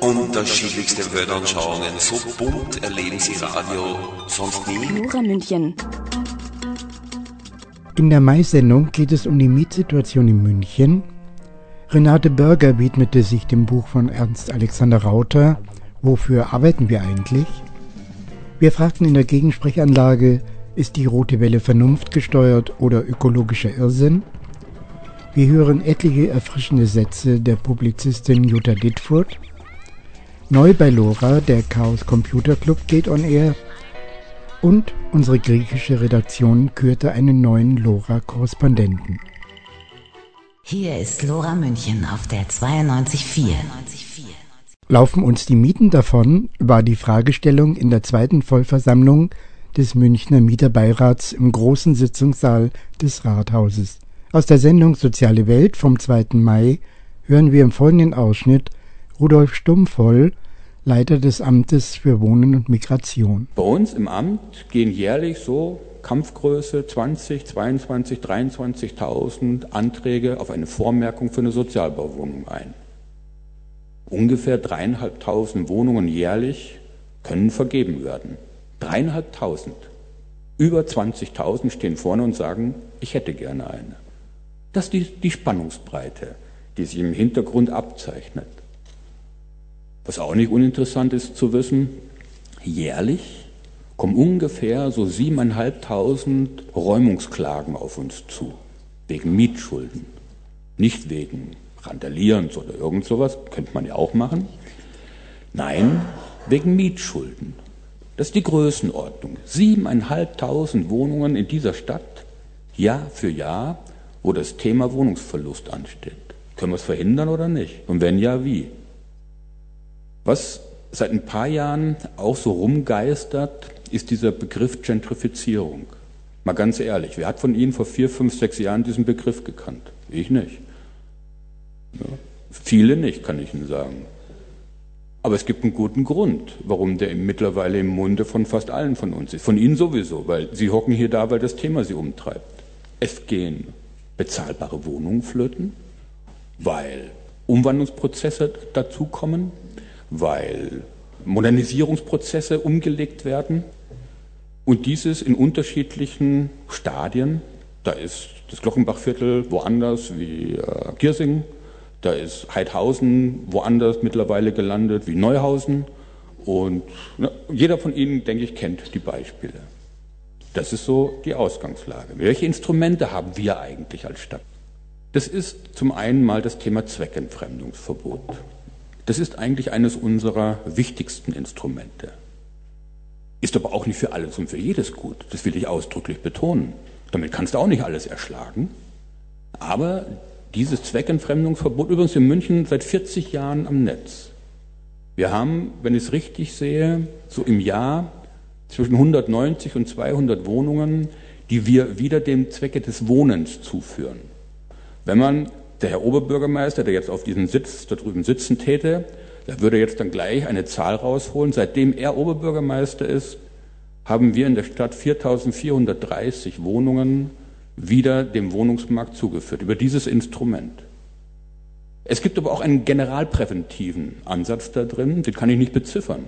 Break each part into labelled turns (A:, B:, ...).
A: Unterschiedlichste Weltanschauungen, so bunt erleben Sie Radio sonst nie.
B: Lora München.
C: In der Mai-Sendung geht es um die Mietsituation in München. Renate Börger widmete sich dem Buch von Ernst Alexander Rauter Wofür arbeiten wir eigentlich? Wir fragten in der Gegensprechanlage, ist die rote Welle vernunftgesteuert oder ökologischer Irrsinn? Wir hören etliche erfrischende Sätze der Publizistin Jutta Dittfurt. Neu bei Lora, der Chaos Computer Club geht on air. Und unsere griechische Redaktion kürte einen neuen Lora-Korrespondenten.
D: Hier ist Lora München auf der 92.4.
C: Laufen uns die Mieten davon, war die Fragestellung in der zweiten Vollversammlung des Münchner Mieterbeirats im großen Sitzungssaal des Rathauses. Aus der Sendung Soziale Welt vom 2. Mai hören wir im folgenden Ausschnitt Rudolf Stummvoll, Leiter des Amtes für Wohnen und Migration.
E: Bei uns im Amt gehen jährlich so Kampfgröße 20, 22, 23.000 Anträge auf eine Vormerkung für eine Sozialbauwohnung ein. Ungefähr dreieinhalbtausend Wohnungen jährlich können vergeben werden. Dreieinhalbtausend. Über 20.000 stehen vorne und sagen, ich hätte gerne eine. Das ist die, die Spannungsbreite, die sich im Hintergrund abzeichnet. Was auch nicht uninteressant ist zu wissen, jährlich kommen ungefähr so siebeneinhalbtausend Räumungsklagen auf uns zu, wegen Mietschulden, nicht wegen Randalierens oder irgend sowas, könnte man ja auch machen. Nein, wegen Mietschulden. Das ist die Größenordnung. Siebeneinhalbtausend Wohnungen in dieser Stadt, Jahr für Jahr, wo das Thema Wohnungsverlust ansteht. Können wir es verhindern oder nicht? Und wenn ja, wie? Was seit ein paar Jahren auch so rumgeistert, ist dieser Begriff Gentrifizierung. Mal ganz ehrlich, wer hat von Ihnen vor vier, fünf, sechs Jahren diesen Begriff gekannt? Ich nicht. Ja, viele nicht, kann ich Ihnen sagen. Aber es gibt einen guten Grund, warum der mittlerweile im Munde von fast allen von uns ist. Von Ihnen sowieso, weil Sie hocken hier da, weil das Thema Sie umtreibt. Es gehen bezahlbare Wohnungen flöten, weil Umwandlungsprozesse dazukommen, weil Modernisierungsprozesse umgelegt werden und dieses in unterschiedlichen Stadien. Da ist das Glockenbachviertel woanders wie äh, Giersing, da ist Heidhausen woanders mittlerweile gelandet wie Neuhausen und na, jeder von Ihnen, denke ich, kennt die Beispiele. Das ist so die Ausgangslage. Welche Instrumente haben wir eigentlich als Stadt? Das ist zum einen mal das Thema Zweckentfremdungsverbot. Das ist eigentlich eines unserer wichtigsten Instrumente. Ist aber auch nicht für alles und für jedes gut. Das will ich ausdrücklich betonen. Damit kannst du auch nicht alles erschlagen. Aber dieses Zweckentfremdungsverbot, übrigens in München seit 40 Jahren am Netz. Wir haben, wenn ich es richtig sehe, so im Jahr zwischen 190 und 200 Wohnungen, die wir wieder dem Zwecke des Wohnens zuführen. Wenn man der Herr Oberbürgermeister, der jetzt auf diesem Sitz da drüben sitzen täte, der würde jetzt dann gleich eine Zahl rausholen. Seitdem er Oberbürgermeister ist, haben wir in der Stadt 4430 Wohnungen wieder dem Wohnungsmarkt zugeführt, über dieses Instrument. Es gibt aber auch einen generalpräventiven Ansatz da drin, den kann ich nicht beziffern.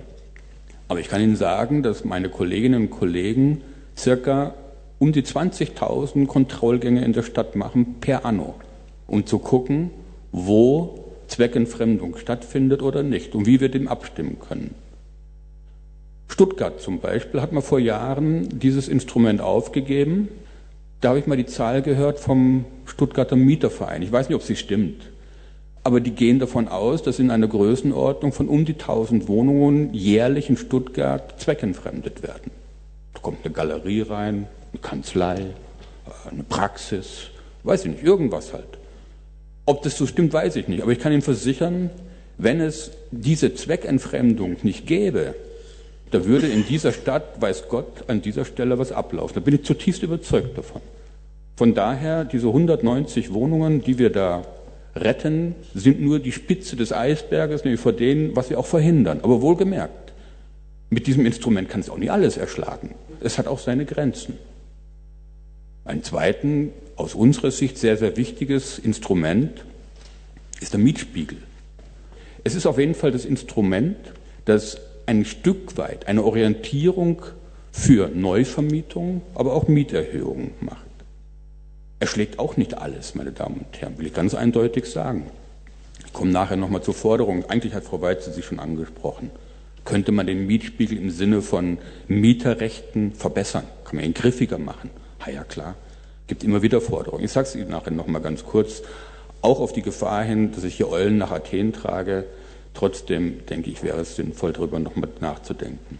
E: Aber ich kann Ihnen sagen, dass meine Kolleginnen und Kollegen circa um die 20.000 Kontrollgänge in der Stadt machen per anno um zu gucken, wo Zweckentfremdung stattfindet oder nicht und wie wir dem abstimmen können. Stuttgart zum Beispiel hat mal vor Jahren dieses Instrument aufgegeben. Da habe ich mal die Zahl gehört vom Stuttgarter Mieterverein. Ich weiß nicht, ob sie stimmt. Aber die gehen davon aus, dass in einer Größenordnung von um die 1000 Wohnungen jährlich in Stuttgart zweckentfremdet werden. Da kommt eine Galerie rein, eine Kanzlei, eine Praxis, weiß ich nicht, irgendwas halt. Ob das so stimmt, weiß ich nicht. Aber ich kann Ihnen versichern, wenn es diese Zweckentfremdung nicht gäbe, Da würde in dieser Stadt, weiß Gott, an dieser Stelle was ablaufen. Da bin ich zutiefst überzeugt davon. Von daher, diese 190 Wohnungen, die wir da retten, sind nur die Spitze des Eisberges, nämlich vor denen, was wir auch verhindern. Aber wohlgemerkt, mit diesem Instrument kann es auch nicht alles erschlagen. Es hat auch seine Grenzen. Ein zweiten, aus unserer Sicht sehr, sehr wichtiges Instrument ist der Mietspiegel. Es ist auf jeden Fall das Instrument, das ein Stück weit eine Orientierung für Neuvermietung, aber auch Mieterhöhungen macht. Er schlägt auch nicht alles, meine Damen und Herren, will ich ganz eindeutig sagen. Ich komme nachher nochmal zur Forderung. Eigentlich hat Frau Weitze sie schon angesprochen. Könnte man den Mietspiegel im Sinne von Mieterrechten verbessern? Kann man ihn griffiger machen? Ha ja, klar. Gibt immer wieder Forderungen. Ich sage es Ihnen nachher nochmal ganz kurz. Auch auf die Gefahr hin, dass ich hier Eulen nach Athen trage. Trotzdem denke ich, wäre es sinnvoll, darüber nochmal nachzudenken.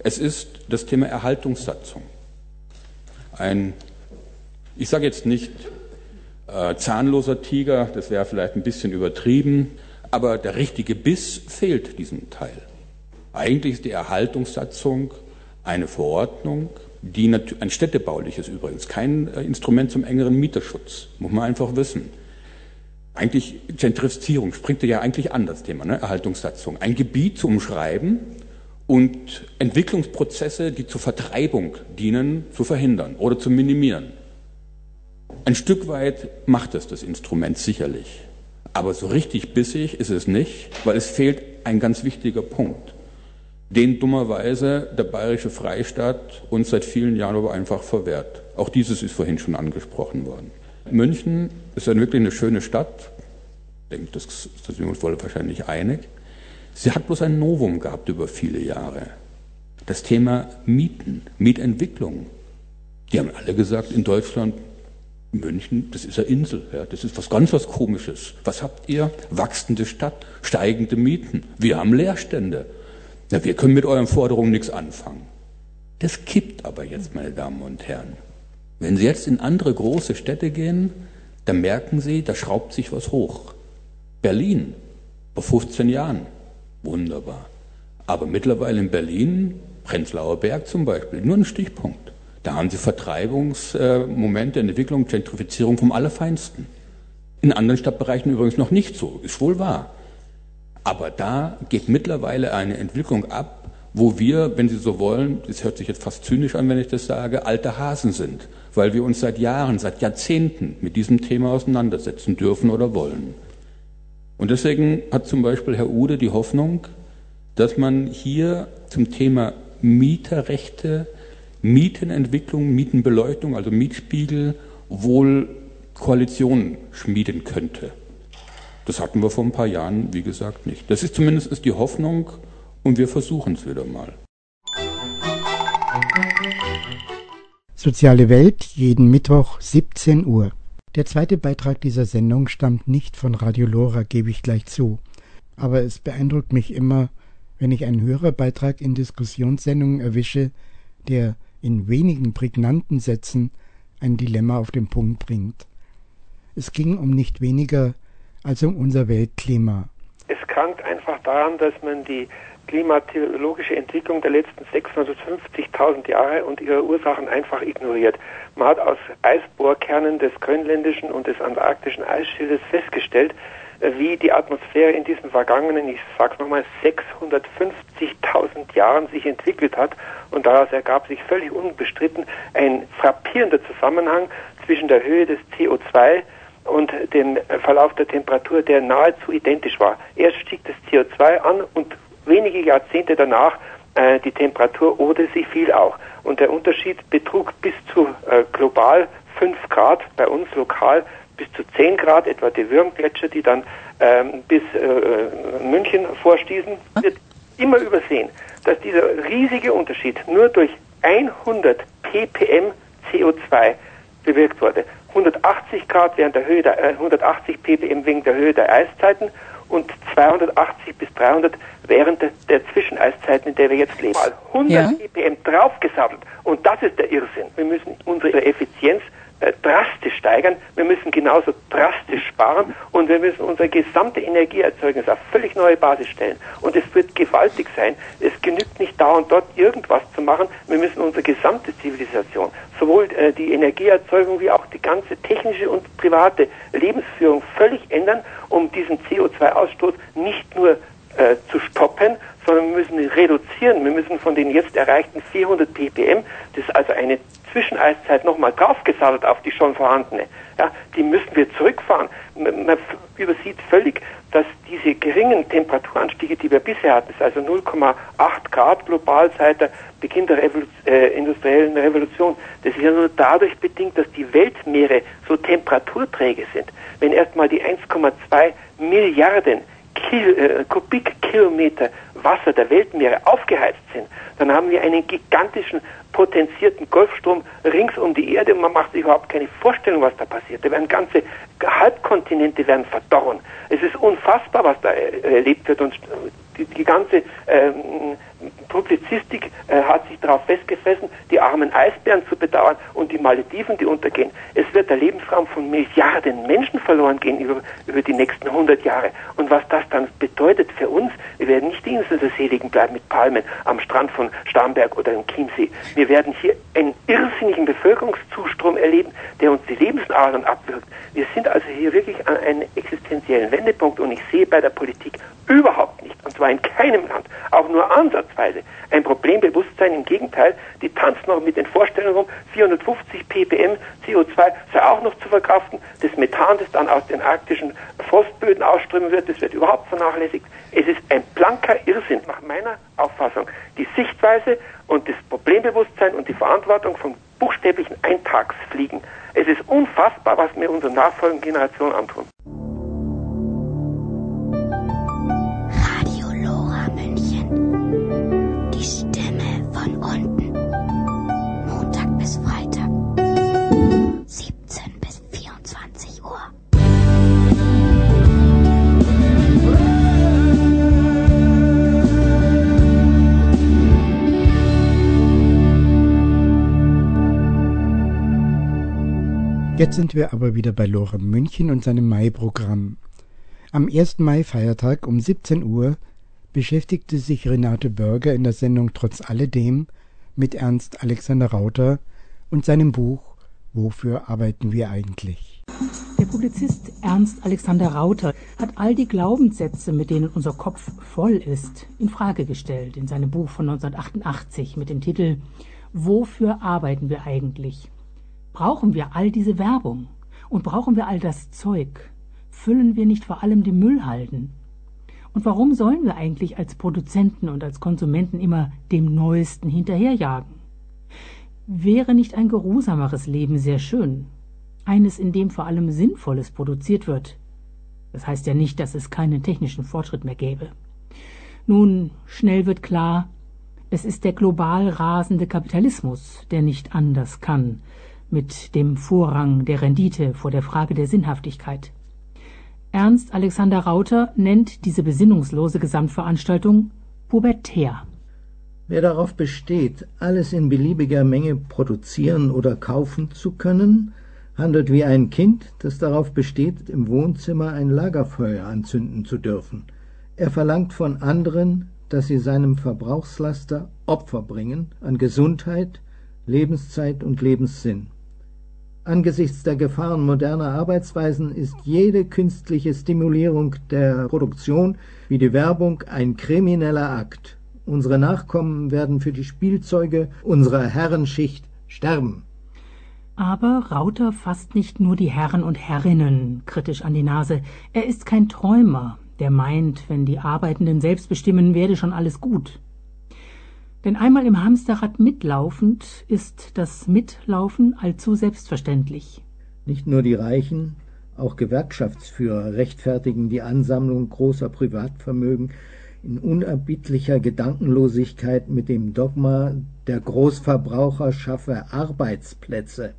E: Es ist das Thema Erhaltungssatzung. Ein, ich sage jetzt nicht äh, zahnloser Tiger, das wäre vielleicht ein bisschen übertrieben, aber der richtige Biss fehlt diesem Teil. Eigentlich ist die Erhaltungssatzung eine Verordnung, die ein städtebauliches übrigens, kein äh, Instrument zum engeren Mieterschutz, muss man einfach wissen eigentlich Gentrifizierung springt ja eigentlich an, das Thema, ne? Erhaltungssatzung. Ein Gebiet zu umschreiben und Entwicklungsprozesse, die zur Vertreibung dienen, zu verhindern oder zu minimieren. Ein Stück weit macht es das Instrument sicherlich. Aber so richtig bissig ist es nicht, weil es fehlt ein ganz wichtiger Punkt, den dummerweise der bayerische Freistaat uns seit vielen Jahren aber einfach verwehrt. Auch dieses ist vorhin schon angesprochen worden. München ist dann wirklich eine schöne Stadt. Ich denke, das, da sind wir uns wohl wahrscheinlich einig. Sie hat bloß ein Novum gehabt über viele Jahre. Das Thema Mieten, Mietentwicklung. Die haben alle gesagt, in Deutschland, München, das ist eine Insel, ja, das ist was ganz was Komisches. Was habt ihr? Wachsende Stadt, steigende Mieten. Wir haben Leerstände. Ja, wir können mit euren Forderungen nichts anfangen. Das kippt aber jetzt, meine Damen und Herren. Wenn Sie jetzt in andere große Städte gehen, dann merken Sie, da schraubt sich was hoch. Berlin, vor 15 Jahren, wunderbar. Aber mittlerweile in Berlin, Prenzlauer Berg zum Beispiel, nur ein Stichpunkt. Da haben Sie Vertreibungsmomente, Entwicklung, Gentrifizierung vom Allerfeinsten. In anderen Stadtbereichen übrigens noch nicht so, ist wohl wahr. Aber da geht mittlerweile eine Entwicklung ab, wo wir, wenn Sie so wollen, das hört sich jetzt fast zynisch an, wenn ich das sage, alte Hasen sind weil wir uns seit Jahren, seit Jahrzehnten mit diesem Thema auseinandersetzen dürfen oder wollen. Und deswegen hat zum Beispiel Herr Ude die Hoffnung, dass man hier zum Thema Mieterrechte, Mietenentwicklung, Mietenbeleuchtung, also Mietspiegel, wohl Koalitionen schmieden könnte. Das hatten wir vor ein paar Jahren, wie gesagt, nicht. Das ist zumindest die Hoffnung und wir versuchen es wieder mal.
C: Soziale Welt jeden Mittwoch 17 Uhr. Der zweite Beitrag dieser Sendung stammt nicht von Radio Lora, gebe ich gleich zu. Aber es beeindruckt mich immer, wenn ich einen Hörerbeitrag in Diskussionssendungen erwische, der in wenigen prägnanten Sätzen ein Dilemma auf den Punkt bringt. Es ging um nicht weniger als um unser Weltklima.
B: Es krankt einfach daran, dass man die klimatologische Entwicklung der letzten 650.000 Jahre und ihre Ursachen einfach ignoriert. Man hat aus Eisbohrkernen des grönländischen und des antarktischen Eisschildes festgestellt, äh, wie die Atmosphäre in diesen vergangenen, ich sag's nochmal, 650.000 Jahren sich entwickelt hat und daraus ergab sich völlig unbestritten ein frappierender Zusammenhang zwischen der Höhe des CO2 und dem Verlauf der Temperatur, der nahezu identisch war. Erst stieg das CO2 an und wenige Jahrzehnte danach äh, die Temperatur oder sie fiel auch. Und der Unterschied betrug bis zu äh, global 5 Grad, bei uns lokal bis zu 10 Grad, etwa die Würmgletscher, die dann ähm, bis äh, äh München vorstießen, wird immer übersehen, dass dieser riesige Unterschied nur durch 100 ppm CO2 bewirkt wurde. 180 Grad während der Höhe der, äh, 180 ppm wegen der Höhe der Eiszeiten und 280 bis 300 während der, der Zwischeneiszeiten, in der wir jetzt leben. Mal 100 ja. ppm draufgesammelt. Und das ist der Irrsinn. Wir müssen unsere Effizienz äh, drastisch steigern, wir müssen genauso drastisch sparen und wir müssen unsere gesamte Energieerzeugnis auf völlig neue Basis stellen. Und es wird gewaltig sein. Es genügt nicht da und dort irgendwas zu machen. Wir müssen unsere gesamte Zivilisation, sowohl äh, die Energieerzeugung wie auch die ganze technische und private Lebensführung völlig ändern, um diesen CO2-Ausstoß nicht nur äh, zu stoppen, sondern wir müssen reduzieren. Wir müssen von den jetzt erreichten 400 ppm, das ist also eine Zwischeneiszeit nochmal draufgesattelt auf die schon vorhandene. Ja, die müssen wir zurückfahren. Man, übersieht völlig, dass diese geringen Temperaturanstiege, die wir bisher hatten, also 0,8 Grad global seit der Beginn der Revolu äh, industriellen Revolution, das ist ja nur dadurch bedingt, dass die Weltmeere so temperaturträge sind. Wenn erstmal die 1,2 Milliarden Kil äh, Kubikkilometer Wasser der Weltmeere aufgeheizt sind, dann haben wir einen gigantischen potenzierten Golfstrom rings um die Erde und man macht sich überhaupt keine Vorstellung, was da passiert. Da werden ganze Halbkontinente werden verdorren. Es ist unfassbar, was da erlebt wird und die, die ganze ähm, Publizistik äh, hat sich darauf festgefressen, die armen Eisbären zu bedauern und die Malediven, die untergehen. Es wird der Lebensraum von Milliarden Menschen verloren gehen über, über die nächsten 100 Jahre. Und was das dann bedeutet für uns, wir werden nicht die Insel der Seligen bleiben mit Palmen am Strand von Starnberg oder im Chiemsee. Wir werden hier einen irrsinnigen Bevölkerungszustrom erleben, der uns die Lebensadern abwirkt. Wir sind also hier wirklich an einem existenziellen Wendepunkt und ich sehe bei der Politik überhaupt nicht, und zwar in keinem Land, auch nur ansatzweise, ein Problembewusstsein. Im Gegenteil, die tanzt noch mit den Vorstellungen rum, 450 ppm CO2 sei auch noch zu verkraften. Das Methan, das dann aus den arktischen Frostböden ausströmen wird, das wird überhaupt vernachlässigt. Es ist ein blanker Irrsinn, nach meiner Auffassung. Die Sichtweise und das Problembewusstsein und die Verantwortung von buchstäblichen Eintagsfliegen. Es ist unfassbar, was mir unsere nachfolgenden Generationen antun.
C: Jetzt sind wir aber wieder bei Lore München und seinem Mai-Programm. Am 1. Mai-Feiertag um 17 Uhr beschäftigte sich Renate Börger in der Sendung Trotz alledem mit Ernst Alexander Rauter und seinem Buch Wofür arbeiten wir eigentlich?
F: Der Publizist Ernst Alexander Rauter hat all die Glaubenssätze, mit denen unser Kopf voll ist, in Frage gestellt in seinem Buch von 1988 mit dem Titel Wofür arbeiten wir eigentlich? Brauchen wir all diese Werbung? Und brauchen wir all das Zeug? Füllen wir nicht vor allem die Müllhalden? Und warum sollen wir eigentlich als Produzenten und als Konsumenten immer dem Neuesten hinterherjagen? Wäre nicht ein geruhsameres Leben sehr schön? Eines, in dem vor allem Sinnvolles produziert wird. Das heißt ja nicht, dass es keinen technischen Fortschritt mehr gäbe. Nun, schnell wird klar, es ist der global rasende Kapitalismus, der nicht anders kann, mit dem Vorrang der Rendite vor der Frage der Sinnhaftigkeit. Ernst Alexander Rauter nennt diese besinnungslose Gesamtveranstaltung pubertär.
G: Wer darauf besteht, alles in beliebiger Menge produzieren oder kaufen zu können, handelt wie ein Kind, das darauf besteht, im Wohnzimmer ein Lagerfeuer anzünden zu dürfen. Er verlangt von anderen, dass sie seinem Verbrauchslaster Opfer bringen an Gesundheit, Lebenszeit und Lebenssinn. Angesichts der Gefahren moderner Arbeitsweisen ist jede künstliche Stimulierung der Produktion wie die Werbung ein krimineller Akt. Unsere Nachkommen werden für die Spielzeuge unserer Herrenschicht sterben.
F: Aber Rauter fasst nicht nur die Herren und Herrinnen kritisch an die Nase. Er ist kein Träumer, der meint, wenn die Arbeitenden selbst bestimmen, werde schon alles gut. Denn einmal im Hamsterrad mitlaufend ist das Mitlaufen allzu selbstverständlich.
G: Nicht nur die Reichen, auch Gewerkschaftsführer rechtfertigen die Ansammlung großer Privatvermögen in unerbittlicher Gedankenlosigkeit mit dem Dogma, der Großverbraucher schaffe Arbeitsplätze.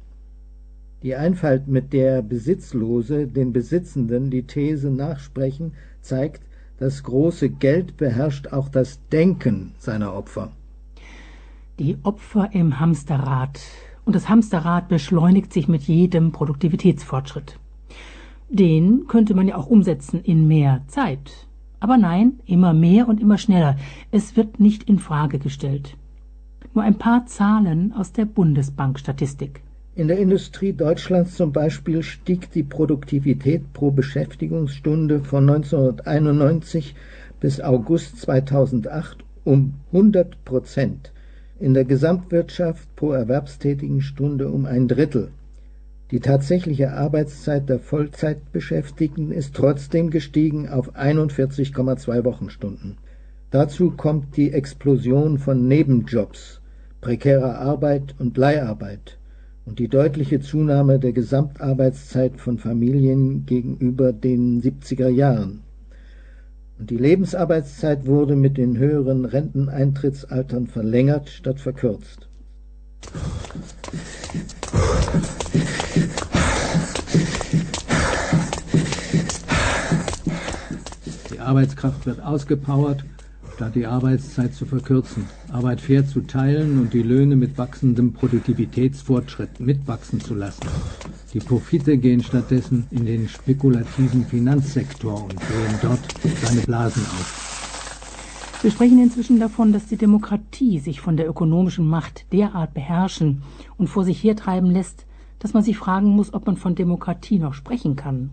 G: Die Einfalt, mit der Besitzlose den Besitzenden die These nachsprechen, zeigt, das große Geld beherrscht auch das Denken seiner Opfer.
F: Die Opfer im Hamsterrad und das Hamsterrad beschleunigt sich mit jedem Produktivitätsfortschritt. Den könnte man ja auch umsetzen in mehr Zeit. Aber nein, immer mehr und immer schneller. Es wird nicht in Frage gestellt. Nur ein paar Zahlen aus der Bundesbankstatistik.
G: In der Industrie Deutschlands zum Beispiel stieg die Produktivität pro Beschäftigungsstunde von 1991 bis August 2008 um 100 Prozent, in der Gesamtwirtschaft pro erwerbstätigen Stunde um ein Drittel. Die tatsächliche Arbeitszeit der Vollzeitbeschäftigten ist trotzdem gestiegen auf 41,2 Wochenstunden. Dazu kommt die Explosion von Nebenjobs, prekärer Arbeit und Leiharbeit und die deutliche Zunahme der Gesamtarbeitszeit von Familien gegenüber den 70er Jahren. Und die Lebensarbeitszeit wurde mit den höheren Renteneintrittsaltern verlängert statt verkürzt.
H: Die Arbeitskraft wird ausgepowert statt die Arbeitszeit zu verkürzen, Arbeit fair zu teilen und die Löhne mit wachsendem Produktivitätsfortschritt mitwachsen zu lassen. Die Profite gehen stattdessen in den spekulativen Finanzsektor und drehen dort seine Blasen auf.
F: Wir sprechen inzwischen davon, dass die Demokratie sich von der ökonomischen Macht derart beherrschen und vor sich hertreiben lässt, dass man sich fragen muss, ob man von Demokratie noch sprechen kann.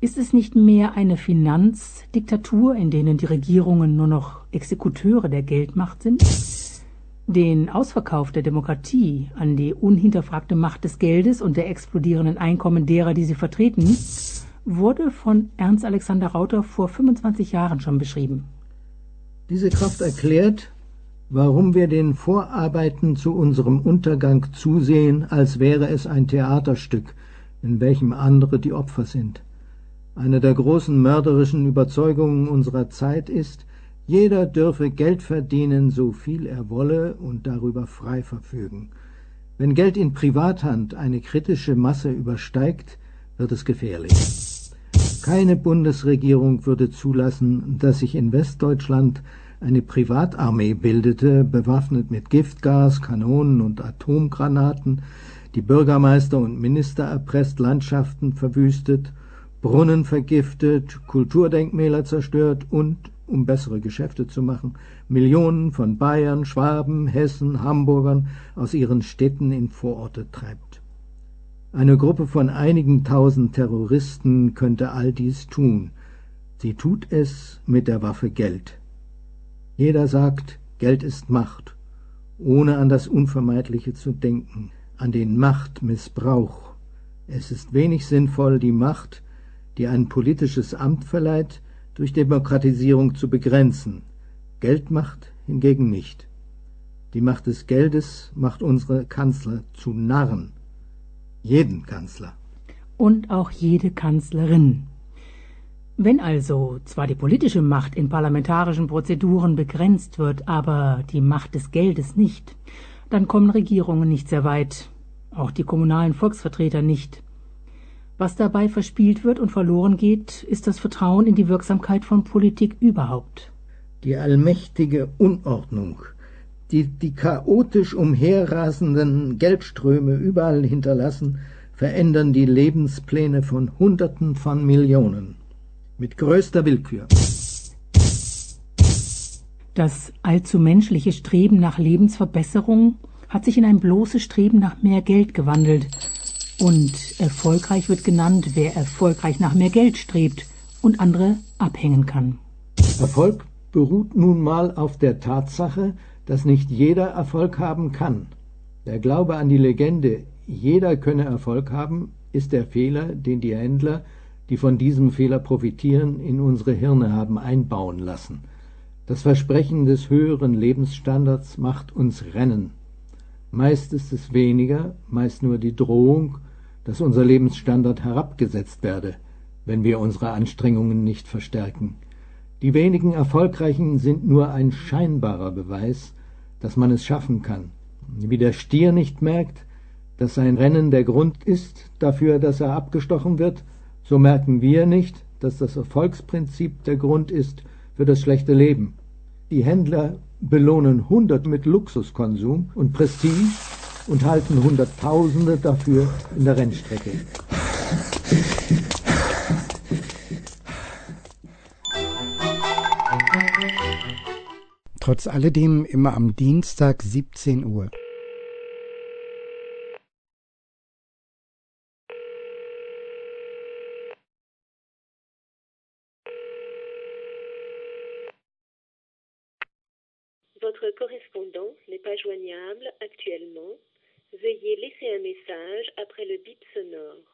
F: Ist es nicht mehr eine Finanzdiktatur, in denen die Regierungen nur noch Exekuteure der Geldmacht sind? Den Ausverkauf der Demokratie an die unhinterfragte Macht des Geldes und der explodierenden Einkommen derer, die sie vertreten, wurde von Ernst Alexander Rauter vor 25 Jahren schon beschrieben.
G: Diese Kraft erklärt, warum wir den Vorarbeiten zu unserem Untergang zusehen, als wäre es ein Theaterstück, in welchem andere die Opfer sind. Eine der großen mörderischen Überzeugungen unserer Zeit ist, jeder dürfe Geld verdienen, so viel er wolle und darüber frei verfügen. Wenn Geld in Privathand eine kritische Masse übersteigt, wird es gefährlich. Keine Bundesregierung würde zulassen, dass sich in Westdeutschland eine Privatarmee bildete, bewaffnet mit Giftgas, Kanonen und Atomgranaten, die Bürgermeister und Minister erpresst, Landschaften verwüstet Brunnen vergiftet, Kulturdenkmäler zerstört und, um bessere Geschäfte zu machen, Millionen von Bayern, Schwaben, Hessen, Hamburgern aus ihren Städten in Vororte treibt. Eine Gruppe von einigen tausend Terroristen könnte all dies tun. Sie tut es mit der Waffe Geld. Jeder sagt, Geld ist Macht, ohne an das Unvermeidliche zu denken, an den Machtmissbrauch. Es ist wenig sinnvoll, die Macht, die ein politisches Amt verleiht, durch Demokratisierung zu begrenzen. Geldmacht hingegen nicht. Die Macht des Geldes macht unsere Kanzler zu Narren. Jeden Kanzler.
F: Und auch jede Kanzlerin. Wenn also zwar die politische Macht in parlamentarischen Prozeduren begrenzt wird, aber die Macht des Geldes nicht, dann kommen Regierungen nicht sehr weit, auch die kommunalen Volksvertreter nicht. Was dabei verspielt wird und verloren geht, ist das Vertrauen in die Wirksamkeit von Politik überhaupt.
G: Die allmächtige Unordnung, die die chaotisch umherrasenden Geldströme überall hinterlassen, verändern die Lebenspläne von Hunderten von Millionen. Mit größter Willkür.
F: Das allzu menschliche Streben nach Lebensverbesserung hat sich in ein bloßes Streben nach mehr Geld gewandelt, und erfolgreich wird genannt, wer erfolgreich nach mehr Geld strebt und andere abhängen kann.
G: Erfolg beruht nun mal auf der Tatsache, dass nicht jeder Erfolg haben kann. Der Glaube an die Legende, jeder könne Erfolg haben, ist der Fehler, den die Händler, die von diesem Fehler profitieren, in unsere Hirne haben einbauen lassen. Das Versprechen des höheren Lebensstandards macht uns rennen. Meist ist es weniger, meist nur die Drohung, dass unser Lebensstandard herabgesetzt werde, wenn wir unsere Anstrengungen nicht verstärken. Die wenigen Erfolgreichen sind nur ein scheinbarer Beweis, dass man es schaffen kann. Wie der Stier nicht merkt, dass sein Rennen der Grund ist dafür, dass er abgestochen wird, so merken wir nicht, dass das Erfolgsprinzip der Grund ist für das schlechte Leben. Die Händler belohnen hundert mit Luxuskonsum und Prestige und halten Hunderttausende dafür in der Rennstrecke.
C: Trotz alledem immer am Dienstag 17 Uhr.
I: Votre correspondant n'est pas joignable actuellement. Veuillez laisser un message après le bip sonore.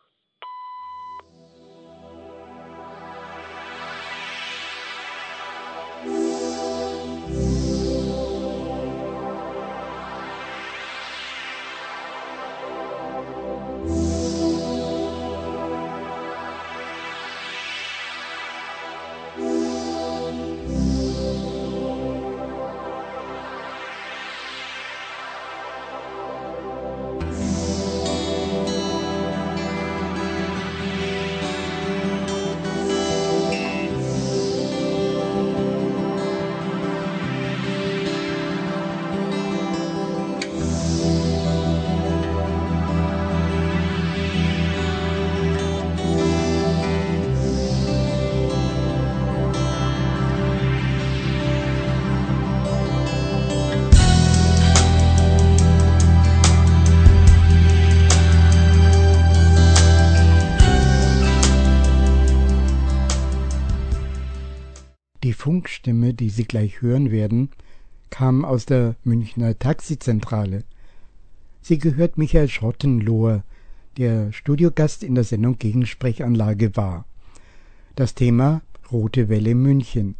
C: Die Sie gleich hören werden, kam aus der Münchner Taxizentrale. Sie gehört Michael Schrottenlohr, der Studiogast in der Sendung Gegensprechanlage war. Das Thema Rote Welle München.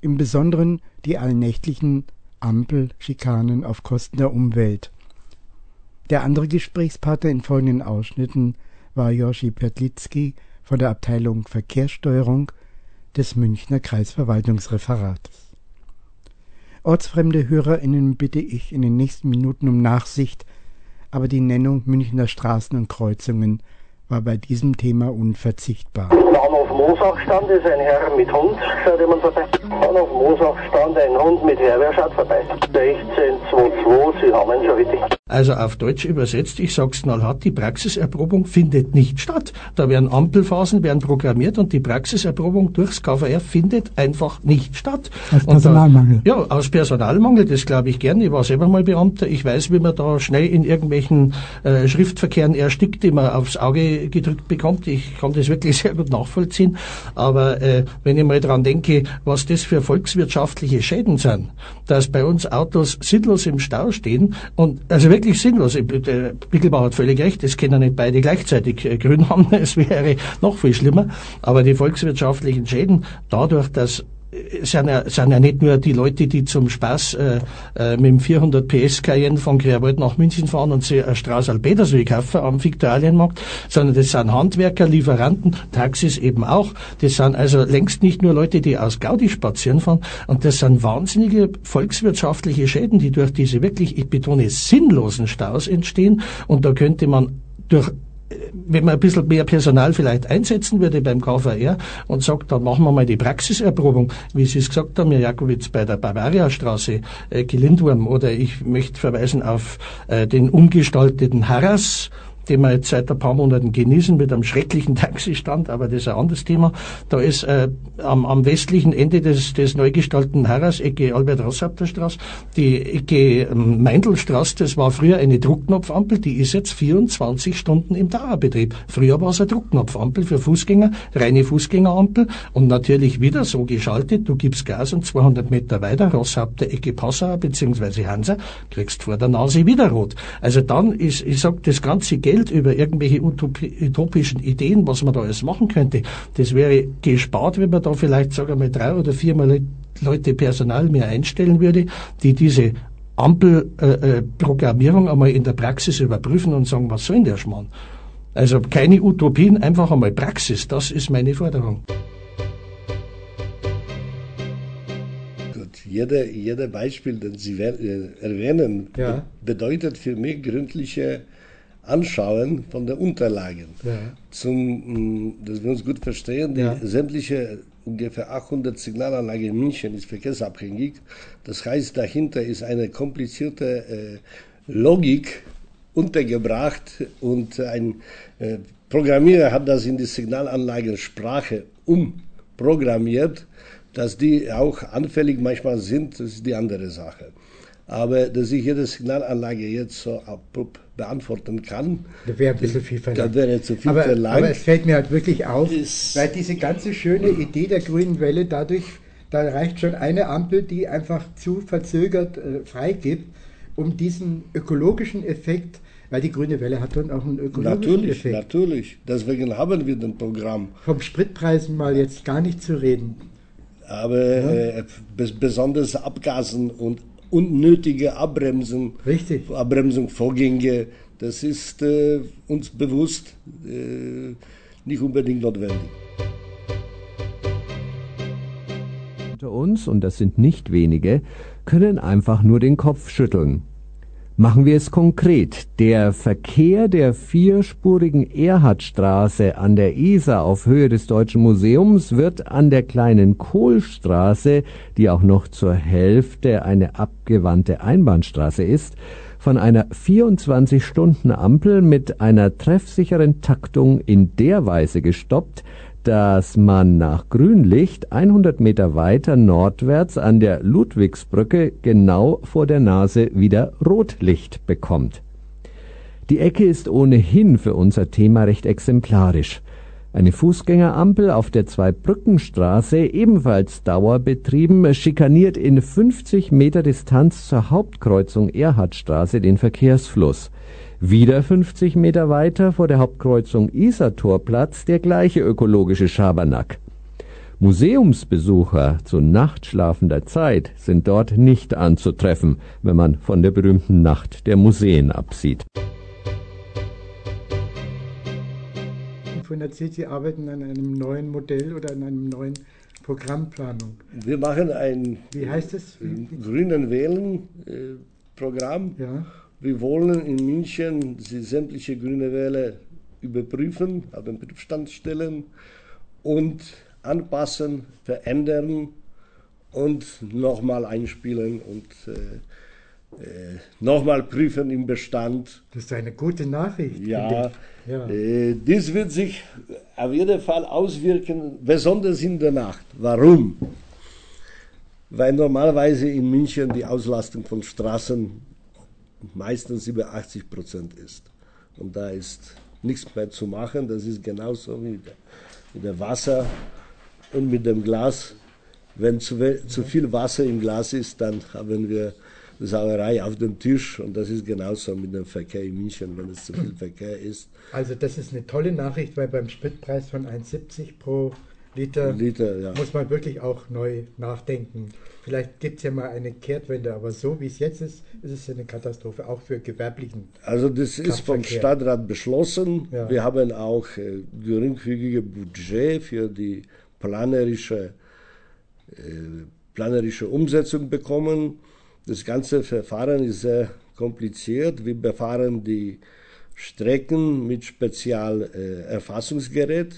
C: Im Besonderen die allnächtlichen Ampelschikanen auf Kosten der Umwelt. Der andere Gesprächspartner in folgenden Ausschnitten war Joshi Pertlitzky von der Abteilung Verkehrssteuerung des Münchner Kreisverwaltungsreferates. Ortsfremde HörerInnen bitte ich in den nächsten Minuten um Nachsicht, aber die Nennung Münchner Straßen und Kreuzungen war bei diesem Thema unverzichtbar.
J: Bahnhof Moosach stand ist ein Herr mit Hund, schaut jemand vorbei. Bahnhof Moosach stand ein Hund mit Herr, wer schaut vorbei? 1622, Sie haben schon richtig.
K: Also auf Deutsch übersetzt, ich sag's knallhart, die Praxiserprobung findet nicht statt. Da werden Ampelphasen werden programmiert und die Praxiserprobung durchs KVR findet einfach nicht statt.
C: Aus Personalmangel.
K: Da, ja, aus Personalmangel, das glaube ich gern. Ich war selber mal Beamter. Ich weiß, wie man da schnell in irgendwelchen äh, Schriftverkehren erstickt, die man aufs Auge gedrückt bekommt. Ich kann das wirklich sehr gut nachvollziehen. Aber äh, wenn ich mal dran denke, was das für volkswirtschaftliche Schäden sind, dass bei uns Autos sinnlos im Stau stehen und also wirklich sinnlos. Der Pickelbauer hat völlig recht, es können nicht beide gleichzeitig äh, grün haben, es wäre noch viel schlimmer. Aber die volkswirtschaftlichen Schäden dadurch, dass sind ja, sind ja nicht nur die Leute, die zum Spaß äh, äh, mit dem 400 PS Cayenne von Querwald nach München fahren und sich eine Straße Petersweg kaufen am Viktualienmarkt, sondern das sind Handwerker, Lieferanten, Taxis eben auch. Das sind also längst nicht nur Leute, die aus Gaudi spazieren fahren. Und das sind wahnsinnige volkswirtschaftliche Schäden, die durch diese wirklich, ich betone, sinnlosen Staus entstehen. Und da könnte man durch wenn man ein bisschen mehr Personal vielleicht einsetzen würde beim KVR und sagt, dann machen wir mal die Praxiserprobung, wie Sie es gesagt haben, Herr Jakowitz, bei der Bavariastraße, äh, Gelindwurm, oder ich möchte verweisen auf äh, den umgestalteten Harras, den wir jetzt seit ein paar Monaten genießen mit einem schrecklichen Taxistand, aber das ist ein anderes Thema. Da ist äh, am, am westlichen Ende des, des neu gestalteten Harras, Ecke Albert-Rossapter-Straße, die Ecke ähm, Meindelstraße, das war früher eine Druckknopfampel, die ist jetzt 24 Stunden im Dauerbetrieb. Früher war es eine Druckknopfampel für Fußgänger, reine Fußgängerampel und natürlich wieder so geschaltet, du gibst Gas und 200 Meter weiter, Rossapter, Ecke Passauer bzw. Hansa, kriegst vor der Nase wieder rot. Also dann ist, ich sag, das ganze Geld Geld über irgendwelche utopischen Ideen, was man da alles machen könnte, das wäre gespart, wenn man da vielleicht, sagen wir mal, drei oder viermal Leute Personal mehr einstellen würde, die diese Ampelprogrammierung äh, einmal in der Praxis überprüfen und sagen, was soll denn der Schmarrn? Also keine Utopien, einfach einmal Praxis, das ist meine Forderung.
L: Jeder, jeder Beispiel, den Sie erwähnen, ja. bedeutet für mich gründliche Anschauen von den Unterlagen. Ja. Zum, mm, dass wir uns gut verstehen, die ja. sämtliche ungefähr 800 Signalanlagen in München ist verkehrsabhängig. Das heißt, dahinter ist eine komplizierte äh, Logik untergebracht und ein äh, Programmierer hat das in die Signalanlagensprache umprogrammiert, dass die auch anfällig manchmal sind, das ist die andere Sache. Aber dass ich jede Signalanlage jetzt so abrupt beantworten kann,
C: das wäre ein bisschen viel
L: verlangt. Das wäre zu viel
C: aber,
L: verlangt.
C: Aber es fällt mir halt wirklich auf, weil diese ganze schöne Idee der grünen Welle dadurch, da reicht schon eine Ampel, die einfach zu verzögert äh, freigibt, um diesen ökologischen Effekt weil die grüne Welle hat dann auch einen ökologischen
L: natürlich,
C: Effekt.
L: Natürlich, deswegen haben wir den Programm.
C: Vom Spritpreisen mal jetzt gar nicht zu reden.
L: Aber ja. äh, besonders Abgasen und unnötige Abbremsen,
C: Richtig.
L: Abbremsungsvorgänge, das ist äh, uns bewusst äh, nicht unbedingt notwendig.
M: Unter uns, und das sind nicht wenige, können einfach nur den Kopf schütteln. Machen wir es konkret. Der Verkehr der vierspurigen Erhardstraße an der Isar auf Höhe des Deutschen Museums wird an der kleinen Kohlstraße, die auch noch zur Hälfte eine abgewandte Einbahnstraße ist, von einer 24-Stunden-Ampel mit einer treffsicheren Taktung in der Weise gestoppt, dass man nach Grünlicht 100 Meter weiter nordwärts an der Ludwigsbrücke genau vor der Nase wieder Rotlicht bekommt. Die Ecke ist ohnehin für unser Thema recht exemplarisch. Eine Fußgängerampel auf der Zweibrückenstraße, ebenfalls dauerbetrieben, schikaniert in 50 Meter Distanz zur Hauptkreuzung Erhardstraße den Verkehrsfluss. Wieder 50 Meter weiter vor der Hauptkreuzung Isartorplatz der gleiche ökologische Schabernack. Museumsbesucher zu nachtschlafender Zeit sind dort nicht anzutreffen, wenn man von der berühmten Nacht der Museen absieht.
C: Von erzählt, Sie arbeiten an einem neuen Modell oder an einem neuen Programmplanung.
L: Wir machen ein
C: Wie heißt es?
L: Grünen Wählen äh, Programm.
C: Ja
L: wir wollen in München die sämtliche grüne Wähler überprüfen, auf den Prüfstand stellen und anpassen, verändern und nochmal einspielen und äh, äh, nochmal prüfen im Bestand.
C: Das ist eine gute Nachricht.
L: Ja, ja. Äh, dies wird sich auf jeden Fall auswirken, besonders in der Nacht. Warum? Weil normalerweise in München die Auslastung von Straßen meistens über 80 Prozent ist. Und da ist nichts mehr zu machen. Das ist genauso wie mit, dem Wasser und mit dem Glas. Wenn zu, zu viel Wasser im Glas ist, dann haben wir Sauerei auf dem Tisch und das ist genauso mit dem Verkehr in München, wenn es zu viel Verkehr ist.
C: Also das ist eine tolle Nachricht, weil beim Spritpreis von 1,70 pro Liter,
L: Liter ja.
C: muss man wirklich auch neu nachdenken. Vielleicht gibt es ja mal eine Kehrtwende, aber so wie es jetzt ist, ist es eine Katastrophe, auch für gewerblichen.
L: Also das ist vom Stadtrat beschlossen. Ja. Wir haben auch äh, geringfügige Budget für die planerische, äh, planerische Umsetzung bekommen. Das ganze Verfahren ist sehr kompliziert. Wir befahren die Strecken mit Spezialerfassungsgerät. Äh,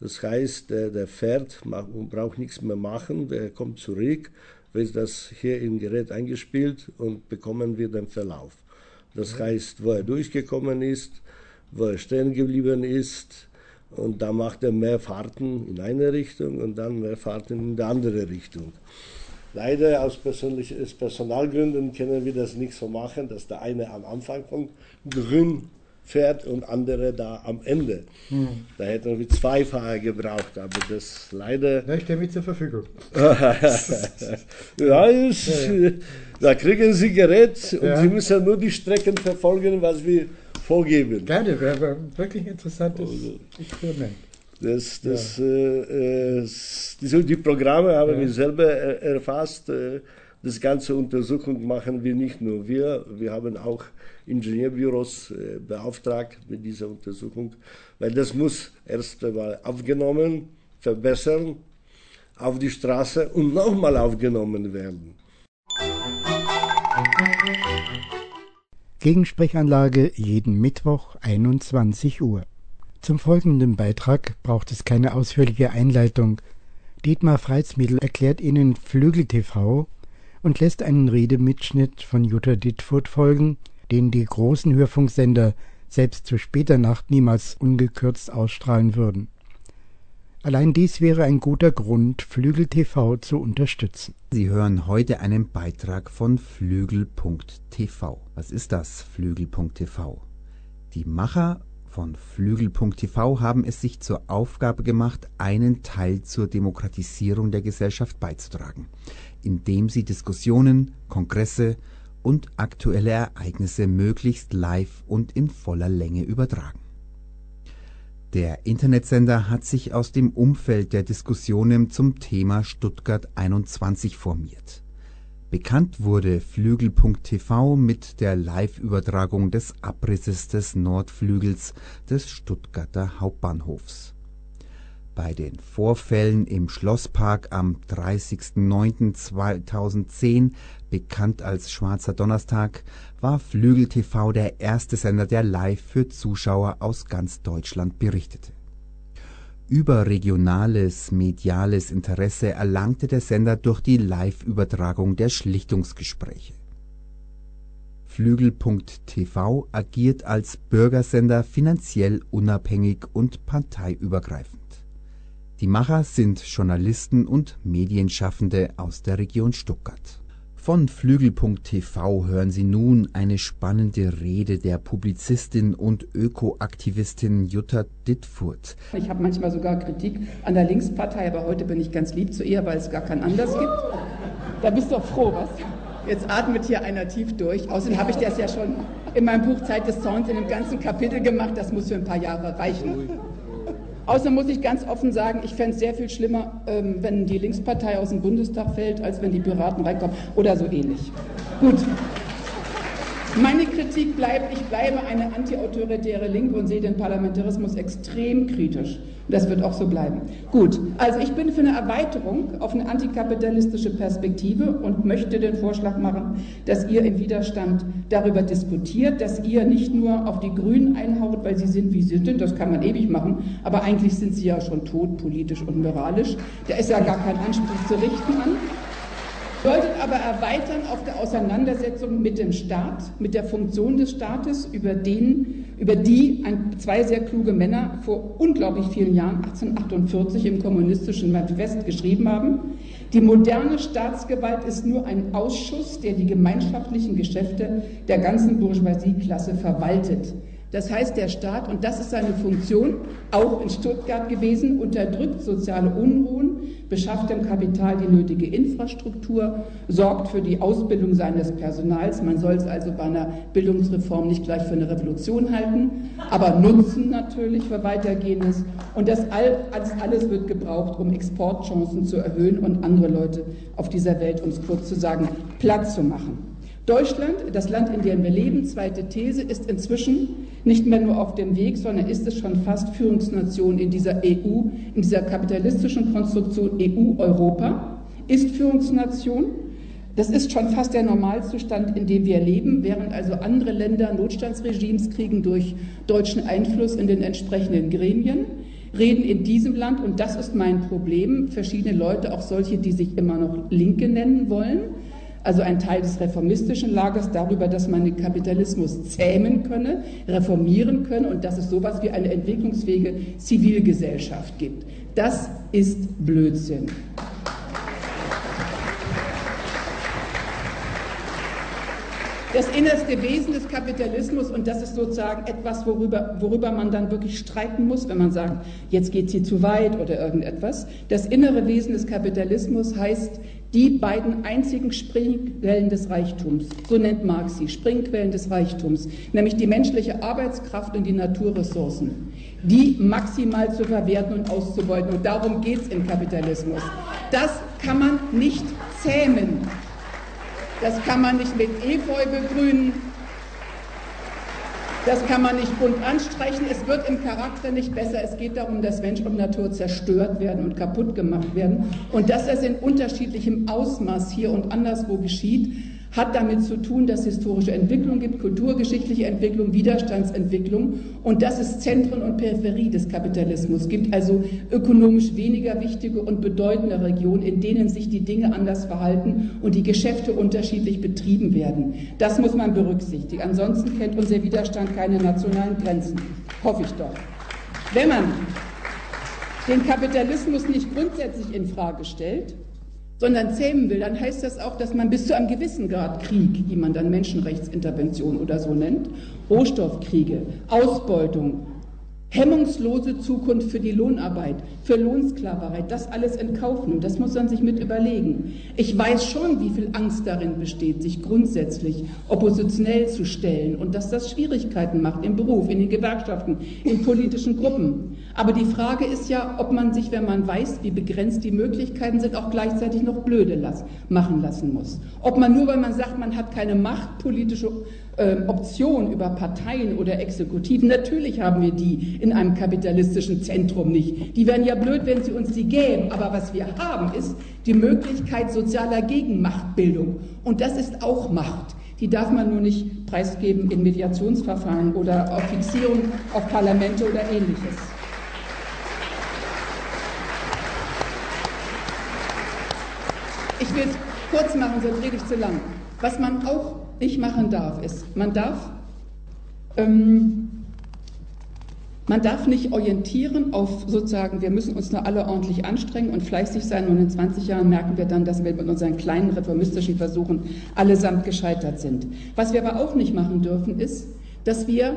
L: das heißt, der, der fährt und braucht nichts mehr machen, der kommt zurück, wird das hier im Gerät eingespielt und bekommen wir den Verlauf. Das heißt, wo er durchgekommen ist, wo er stehen geblieben ist, und da macht er mehr Fahrten in eine Richtung und dann mehr Fahrten in die andere Richtung. Leider aus Personalgründen können wir das nicht so machen, dass der eine am Anfang von grün fährt und andere da am Ende. Hm. Da hätten wir zwei Fahrer gebraucht, aber das leider.
C: Ja, ich stehe mit zur Verfügung.
L: ja, ist, ja, da kriegen Sie Gerät und ja. Sie müssen nur die Strecken verfolgen, was wir vorgeben.
C: Gerne, wäre wirklich interessantes also, Experiment.
L: Das, das, ja. äh, die, die, Programme haben wir selber erfasst. Äh, das ganze Untersuchung machen wir nicht nur wir, wir haben auch Ingenieurbüros äh, beauftragt mit dieser Untersuchung, weil das muss erst einmal aufgenommen, verbessern, auf die Straße und nochmal aufgenommen werden.
C: Gegensprechanlage jeden Mittwoch 21 Uhr. Zum folgenden Beitrag braucht es keine ausführliche Einleitung. Dietmar Freitsmiedl erklärt Ihnen Flügel TV und lässt einen Redemitschnitt von Jutta Dittfurt folgen, den die großen Hörfunksender selbst zu später Nacht niemals ungekürzt ausstrahlen würden. Allein dies wäre ein guter Grund, Flügel TV zu unterstützen.
N: Sie hören heute einen Beitrag von Flügel.tv. Was ist das, Flügel.tv? Die Macher von Flügel.tv haben es sich zur Aufgabe gemacht, einen Teil zur Demokratisierung der Gesellschaft beizutragen, indem sie Diskussionen, Kongresse und aktuelle Ereignisse möglichst live und in voller Länge übertragen. Der Internetsender hat sich aus dem Umfeld der Diskussionen zum Thema Stuttgart 21 formiert. Bekannt wurde Flügel.tv mit der Live-Übertragung des Abrisses des Nordflügels des Stuttgarter Hauptbahnhofs bei den Vorfällen im Schlosspark am 30.09.2010, bekannt als Schwarzer Donnerstag, war Flügel TV der erste Sender, der live für Zuschauer aus ganz Deutschland berichtete. Überregionales mediales Interesse erlangte der Sender durch die Live-Übertragung der Schlichtungsgespräche. Flügel.tv agiert als Bürgersender finanziell unabhängig und parteiübergreifend. Die Macher sind Journalisten und Medienschaffende aus der Region Stuttgart. Von Flügel.tv hören Sie nun eine spannende Rede der Publizistin und Ökoaktivistin Jutta Dittfurt.
O: Ich habe manchmal sogar Kritik an der Linkspartei, aber heute bin ich ganz lieb zu ihr, weil es gar keinen Anlass gibt. Da bist du doch froh, was? Jetzt atmet hier einer tief durch. Außerdem habe ich das ja schon in meinem Buch Zeit des Zorns in dem ganzen Kapitel gemacht. Das muss für ein paar Jahre reichen. Außerdem muss ich ganz offen sagen, ich fände es sehr viel schlimmer, ähm, wenn die Linkspartei aus dem Bundestag fällt, als wenn die Piraten reinkommen oder so ähnlich. Gut. Meine Kritik bleibt, ich bleibe eine antiautoritäre Linke und sehe den Parlamentarismus extrem kritisch. Das wird auch so bleiben. Gut, also ich bin für eine Erweiterung auf eine antikapitalistische Perspektive und möchte den Vorschlag machen, dass ihr im Widerstand darüber diskutiert, dass ihr nicht nur auf die Grünen einhaut, weil sie sind, wie sie sind, das kann man ewig machen, aber eigentlich sind sie ja schon tot, politisch und moralisch. Da ist ja gar kein Anspruch zu richten an bedeutet aber erweitern auf der Auseinandersetzung mit dem Staat, mit der Funktion des Staates, über, den, über die ein, zwei sehr kluge Männer vor unglaublich vielen Jahren, 1848, im kommunistischen Manifest geschrieben haben. Die moderne Staatsgewalt ist nur ein Ausschuss, der die gemeinschaftlichen Geschäfte der ganzen Bourgeoisieklasse verwaltet. Das heißt, der Staat, und das ist seine Funktion, auch in Stuttgart gewesen, unterdrückt soziale Unruhen, beschafft dem Kapital die nötige Infrastruktur, sorgt für die Ausbildung seines Personals. Man soll es also bei einer Bildungsreform nicht gleich für eine Revolution halten, aber nutzen natürlich für Weitergehendes. Und das alles wird gebraucht, um Exportchancen zu erhöhen und andere Leute auf dieser Welt, um es kurz zu sagen, platt zu machen. Deutschland, das Land, in dem wir leben, zweite These, ist inzwischen nicht mehr nur auf dem Weg, sondern ist es schon fast Führungsnation in dieser EU, in dieser kapitalistischen Konstruktion EU-Europa, ist Führungsnation. Das ist schon fast der Normalzustand, in dem wir leben, während also andere Länder Notstandsregimes kriegen durch deutschen Einfluss in den entsprechenden Gremien reden in diesem Land, und das ist mein Problem, verschiedene Leute, auch solche, die sich immer noch Linke nennen wollen, also ein Teil des reformistischen Lagers darüber, dass man den Kapitalismus zähmen könne, reformieren könne und dass es sowas wie eine entwicklungsfähige Zivilgesellschaft gibt. Das ist Blödsinn. das innerste Wesen des Kapitalismus und das ist sozusagen etwas, worüber, worüber man dann wirklich streiten muss, wenn man sagt, jetzt geht es hier zu weit oder irgendetwas. Das innere Wesen des Kapitalismus heißt die beiden einzigen Springquellen des Reichtums, so nennt Marx sie, Springquellen des Reichtums, nämlich die menschliche Arbeitskraft und die Naturressourcen, die maximal zu verwerten und auszubeuten. Und darum geht es im Kapitalismus. Das kann man nicht zähmen. Das kann man nicht mit Efeu begrünen. Das kann man nicht bunt anstreichen. Es wird im Charakter nicht besser. Es geht darum, dass Mensch und Natur zerstört werden und kaputt gemacht werden. Und dass das in unterschiedlichem Ausmaß hier und anderswo geschieht, hat damit zu tun, dass es historische Entwicklung gibt, kulturgeschichtliche Entwicklung, Widerstandsentwicklung und dass es Zentren und Peripherie des Kapitalismus gibt, also ökonomisch weniger wichtige und bedeutende Regionen, in denen sich die Dinge anders verhalten und die Geschäfte unterschiedlich betrieben werden. Das muss man berücksichtigen. Ansonsten kennt unser Widerstand keine nationalen Grenzen. Hoffe ich doch. Wenn man den Kapitalismus nicht grundsätzlich in Frage stellt, sondern zähmen will, dann heißt das auch, dass man bis zu einem gewissen Grad Krieg, die man dann Menschenrechtsintervention oder so nennt, Rohstoffkriege, Ausbeutung, hemmungslose Zukunft für die Lohnarbeit, für Lohnsklaverei, das alles in Kauf nimmt. Das muss man sich mit überlegen. Ich weiß schon, wie viel Angst darin besteht, sich grundsätzlich oppositionell zu stellen und dass das Schwierigkeiten macht im Beruf, in den Gewerkschaften, in politischen Gruppen. Aber die Frage ist ja, ob man sich, wenn man weiß, wie begrenzt die Möglichkeiten sind, auch gleichzeitig noch blöde machen lassen muss. Ob man nur, weil man sagt, man hat keine Macht, politische äh, Option über Parteien oder Exekutiven, natürlich haben wir die in einem kapitalistischen Zentrum nicht. Die wären ja blöd, wenn sie uns die gäben. Aber was wir haben, ist die Möglichkeit sozialer Gegenmachtbildung. Und das ist auch Macht. Die darf man nur nicht preisgeben in Mediationsverfahren oder auf Fixierung auf Parlamente oder ähnliches. Ich will es kurz machen, sonst rede ich zu lang. Was man auch nicht machen darf, ist, man darf, ähm, man darf nicht orientieren auf sozusagen, wir müssen uns nur alle ordentlich anstrengen und fleißig sein und in 20 Jahren merken wir dann, dass wir mit unseren kleinen reformistischen Versuchen allesamt gescheitert sind. Was wir aber auch nicht machen dürfen, ist, dass wir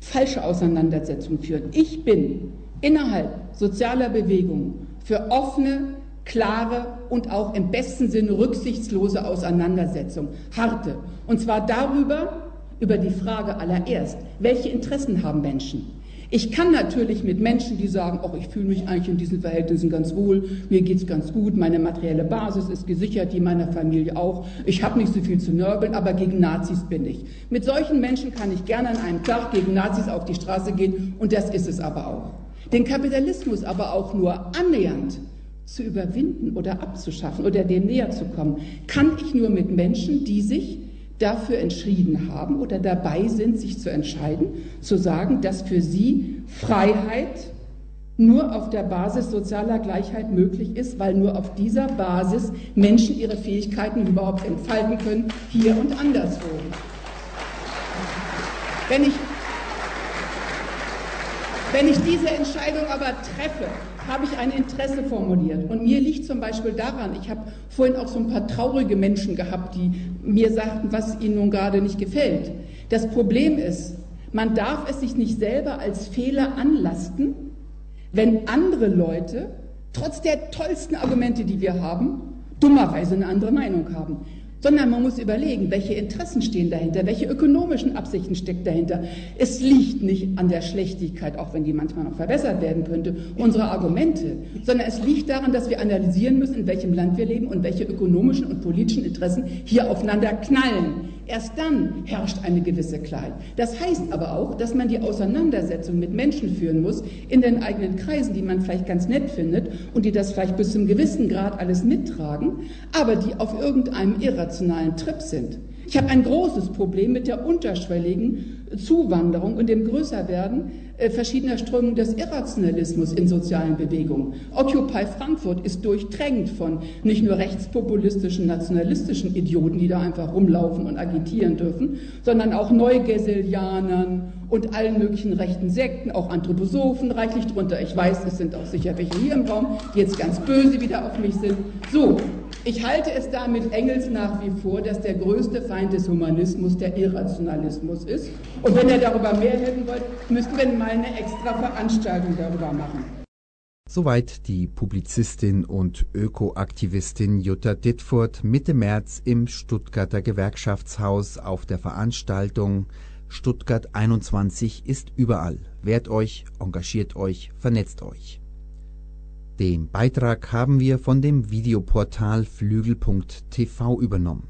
O: falsche Auseinandersetzungen führen. Ich bin innerhalb sozialer Bewegungen für offene, klare und auch im besten Sinne rücksichtslose Auseinandersetzung, harte. Und zwar darüber, über die Frage allererst, welche Interessen haben Menschen? Ich kann natürlich mit Menschen, die sagen, oh, ich fühle mich eigentlich in diesen Verhältnissen ganz wohl, mir geht es ganz gut, meine materielle Basis ist gesichert, die meiner Familie auch, ich habe nicht so viel zu nörgeln, aber gegen Nazis bin ich. Mit solchen Menschen kann ich gerne an einem Tag gegen Nazis auf die Straße gehen und das ist es aber auch. Den Kapitalismus aber auch nur annähernd zu überwinden oder abzuschaffen oder dem näher zu kommen, kann ich nur mit Menschen, die sich dafür entschieden haben oder dabei sind, sich zu entscheiden, zu sagen, dass für sie Freiheit nur auf der Basis sozialer Gleichheit möglich ist, weil nur auf dieser Basis Menschen ihre Fähigkeiten überhaupt entfalten können, hier und anderswo. Wenn ich, wenn ich diese Entscheidung aber treffe, habe ich ein Interesse formuliert. Und mir liegt zum Beispiel daran, ich habe vorhin auch so ein paar traurige Menschen gehabt, die mir sagten, was ihnen nun gerade nicht gefällt. Das Problem ist, man darf es sich nicht selber als Fehler anlasten, wenn andere Leute, trotz der tollsten Argumente, die wir haben, dummerweise eine andere Meinung haben sondern man muss überlegen, welche Interessen stehen dahinter, welche ökonomischen Absichten steckt dahinter. Es liegt nicht an der Schlechtigkeit, auch wenn die manchmal noch verbessert werden könnte, unserer Argumente, sondern es liegt daran, dass wir analysieren müssen, in welchem Land wir leben und welche ökonomischen und politischen Interessen hier aufeinander knallen. Erst dann herrscht eine gewisse Klarheit. Das heißt aber auch, dass man die Auseinandersetzung mit Menschen führen muss, in den eigenen Kreisen, die man vielleicht ganz nett findet und die das vielleicht bis zum gewissen Grad alles mittragen, aber die auf irgendeinem irrationalen Trip sind. Ich habe ein großes Problem mit der unterschwelligen Zuwanderung und dem Größerwerden äh, verschiedener Strömungen des Irrationalismus in sozialen Bewegungen. Occupy Frankfurt ist durchtränkt von nicht nur rechtspopulistischen, nationalistischen Idioten, die da einfach rumlaufen und agitieren dürfen, sondern auch Neugeselianern und allen möglichen rechten Sekten, auch Anthroposophen reichlich drunter. Ich weiß, es sind auch sicher welche hier im Raum, die jetzt ganz böse wieder auf mich sind. So, ich halte es damit Engels nach wie vor, dass der größte Feind des Humanismus der Irrationalismus ist. Und wenn ihr darüber mehr hören wollt, müssten wir mal eine extra Veranstaltung darüber machen.
N: Soweit die Publizistin und Ökoaktivistin Jutta Dittfurt Mitte März im Stuttgarter Gewerkschaftshaus auf der Veranstaltung Stuttgart 21 ist überall. Wehrt euch, engagiert euch, vernetzt euch. Den Beitrag haben wir von dem Videoportal Flügel.tv übernommen.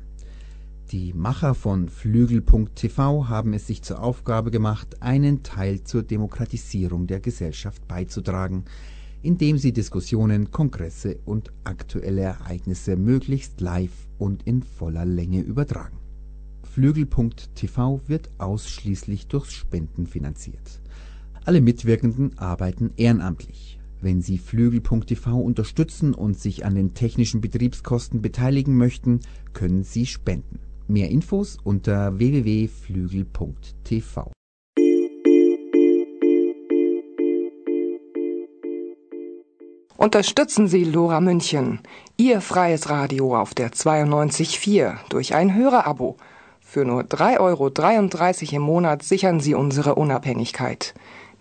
N: Die Macher von Flügel.tv haben es sich zur Aufgabe gemacht, einen Teil zur Demokratisierung der Gesellschaft beizutragen, indem sie Diskussionen, Kongresse und aktuelle Ereignisse möglichst live und in voller Länge übertragen. Flügel.tv wird ausschließlich durch Spenden finanziert. Alle Mitwirkenden arbeiten ehrenamtlich. Wenn Sie Flügel.tv unterstützen und sich an den technischen Betriebskosten beteiligen möchten, können Sie spenden. Mehr Infos unter www.flügel.tv.
P: Unterstützen Sie Lora München, Ihr freies Radio auf der 92.4 durch ein Hörerabo. Für nur 3,33 Euro im Monat sichern Sie unsere Unabhängigkeit.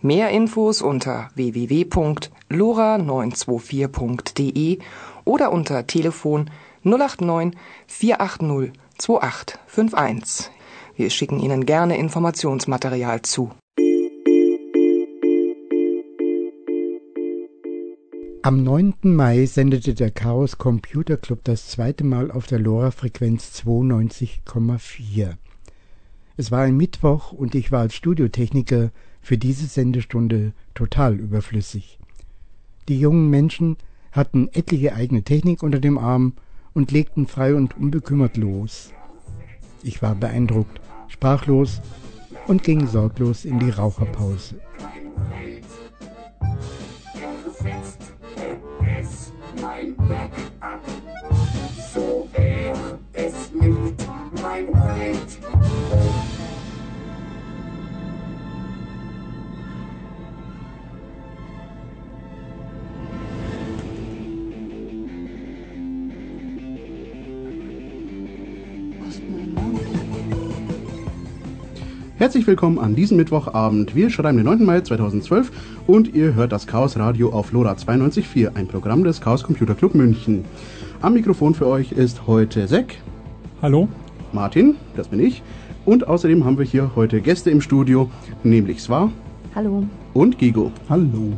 P: Mehr Infos unter www.lora924.de oder unter Telefon 089 480 2851. Wir schicken Ihnen gerne Informationsmaterial zu.
C: Am 9. Mai sendete der Chaos Computer Club das zweite Mal auf der LoRa-Frequenz 92,4. Es war ein Mittwoch und ich war als Studiotechniker für diese Sendestunde total überflüssig. Die jungen Menschen hatten etliche eigene Technik unter dem Arm und legten frei und unbekümmert los. Ich war beeindruckt, sprachlos und ging sorglos in die Raucherpause. mein Backup.
Q: Herzlich willkommen an diesem Mittwochabend. Wir schreiben den 9. Mai 2012 und ihr hört das Chaos Radio auf LoRa 92.4, ein Programm des Chaos Computer Club München. Am Mikrofon für euch ist heute Zack.
R: Hallo.
Q: Martin, das bin ich. Und außerdem haben wir hier heute Gäste im Studio, nämlich Swa.
S: Hallo.
Q: Und Gigo.
R: Hallo.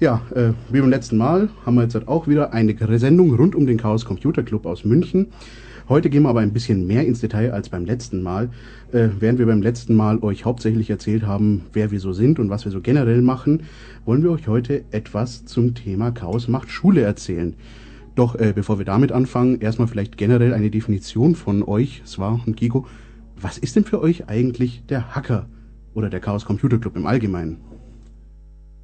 Q: Ja, äh, wie beim letzten Mal haben wir jetzt auch wieder eine Sendung rund um den Chaos Computer Club aus München. Heute gehen wir aber ein bisschen mehr ins Detail als beim letzten Mal. Äh, während wir beim letzten Mal euch hauptsächlich erzählt haben, wer wir so sind und was wir so generell machen, wollen wir euch heute etwas zum Thema Chaos macht Schule erzählen. Doch äh, bevor wir damit anfangen, erstmal vielleicht generell eine Definition von euch, Swa und Kiko. Was ist denn für euch eigentlich der Hacker oder der Chaos Computer Club im Allgemeinen?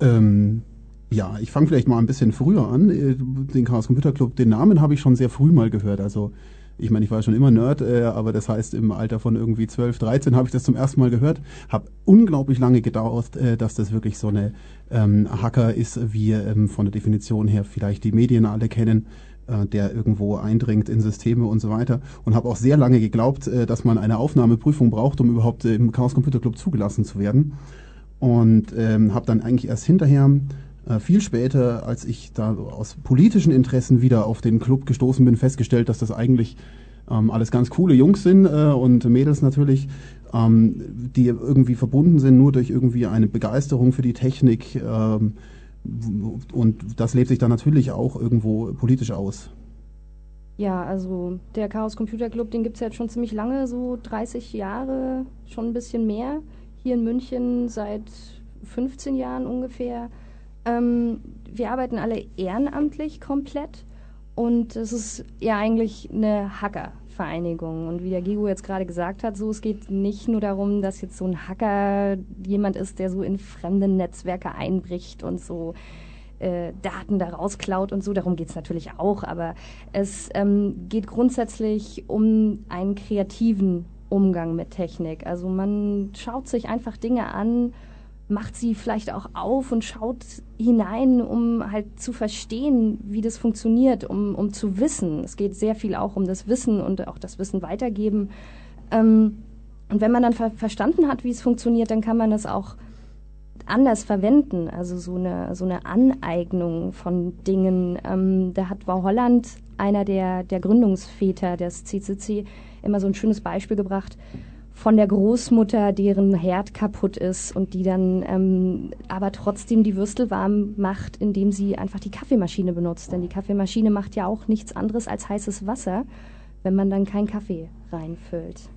R: Ähm, ja, ich fange vielleicht mal ein bisschen früher an. Äh, den Chaos Computer Club, den Namen habe ich schon sehr früh mal gehört. Also ich meine, ich war schon immer Nerd, äh, aber das heißt, im Alter von irgendwie 12, 13 habe ich das zum ersten Mal gehört. Hab unglaublich lange gedauert, äh, dass das wirklich so eine ähm, Hacker ist, wie ähm, von der Definition her vielleicht die Medien alle kennen äh, der irgendwo eindringt in Systeme und so weiter. Und habe auch sehr lange geglaubt, äh, dass man eine Aufnahmeprüfung braucht, um überhaupt äh, im Chaos Computer Club zugelassen zu werden. Und ähm, habe dann eigentlich erst hinterher viel später, als ich da aus politischen Interessen wieder auf den Club gestoßen bin, festgestellt, dass das eigentlich ähm, alles ganz coole Jungs sind äh, und Mädels natürlich, ähm, die irgendwie verbunden sind nur durch irgendwie eine Begeisterung für die Technik. Ähm, und das lebt sich dann natürlich auch irgendwo politisch aus.
S: Ja, also der Chaos Computer Club, den gibt es jetzt schon ziemlich lange, so 30 Jahre, schon ein bisschen mehr. Hier in München seit 15 Jahren ungefähr. Ähm, wir arbeiten alle ehrenamtlich komplett und es ist ja eigentlich eine Hacker-Vereinigung. Und wie der Gigo jetzt gerade gesagt hat, so es geht nicht nur darum, dass jetzt so ein Hacker jemand ist, der so in fremde Netzwerke einbricht und so äh, Daten da rausklaut und so. Darum geht es natürlich auch, aber es ähm, geht grundsätzlich um einen kreativen Umgang mit Technik. Also man schaut sich einfach Dinge an macht sie vielleicht auch auf und schaut hinein, um halt zu verstehen, wie das funktioniert, um, um zu wissen. Es geht sehr viel auch um das Wissen und auch das Wissen weitergeben. Ähm, und wenn man dann ver verstanden hat, wie es funktioniert, dann kann man es auch anders verwenden. Also so eine, so eine Aneignung von Dingen. Ähm, da hat Wow Holland, einer der, der Gründungsväter des CCC, immer so ein schönes Beispiel gebracht von der Großmutter, deren Herd kaputt ist und die dann ähm, aber trotzdem die Würstel warm macht, indem sie einfach die Kaffeemaschine benutzt. Denn die Kaffeemaschine macht ja auch nichts anderes als heißes Wasser, wenn man dann keinen Kaffee reinfüllt.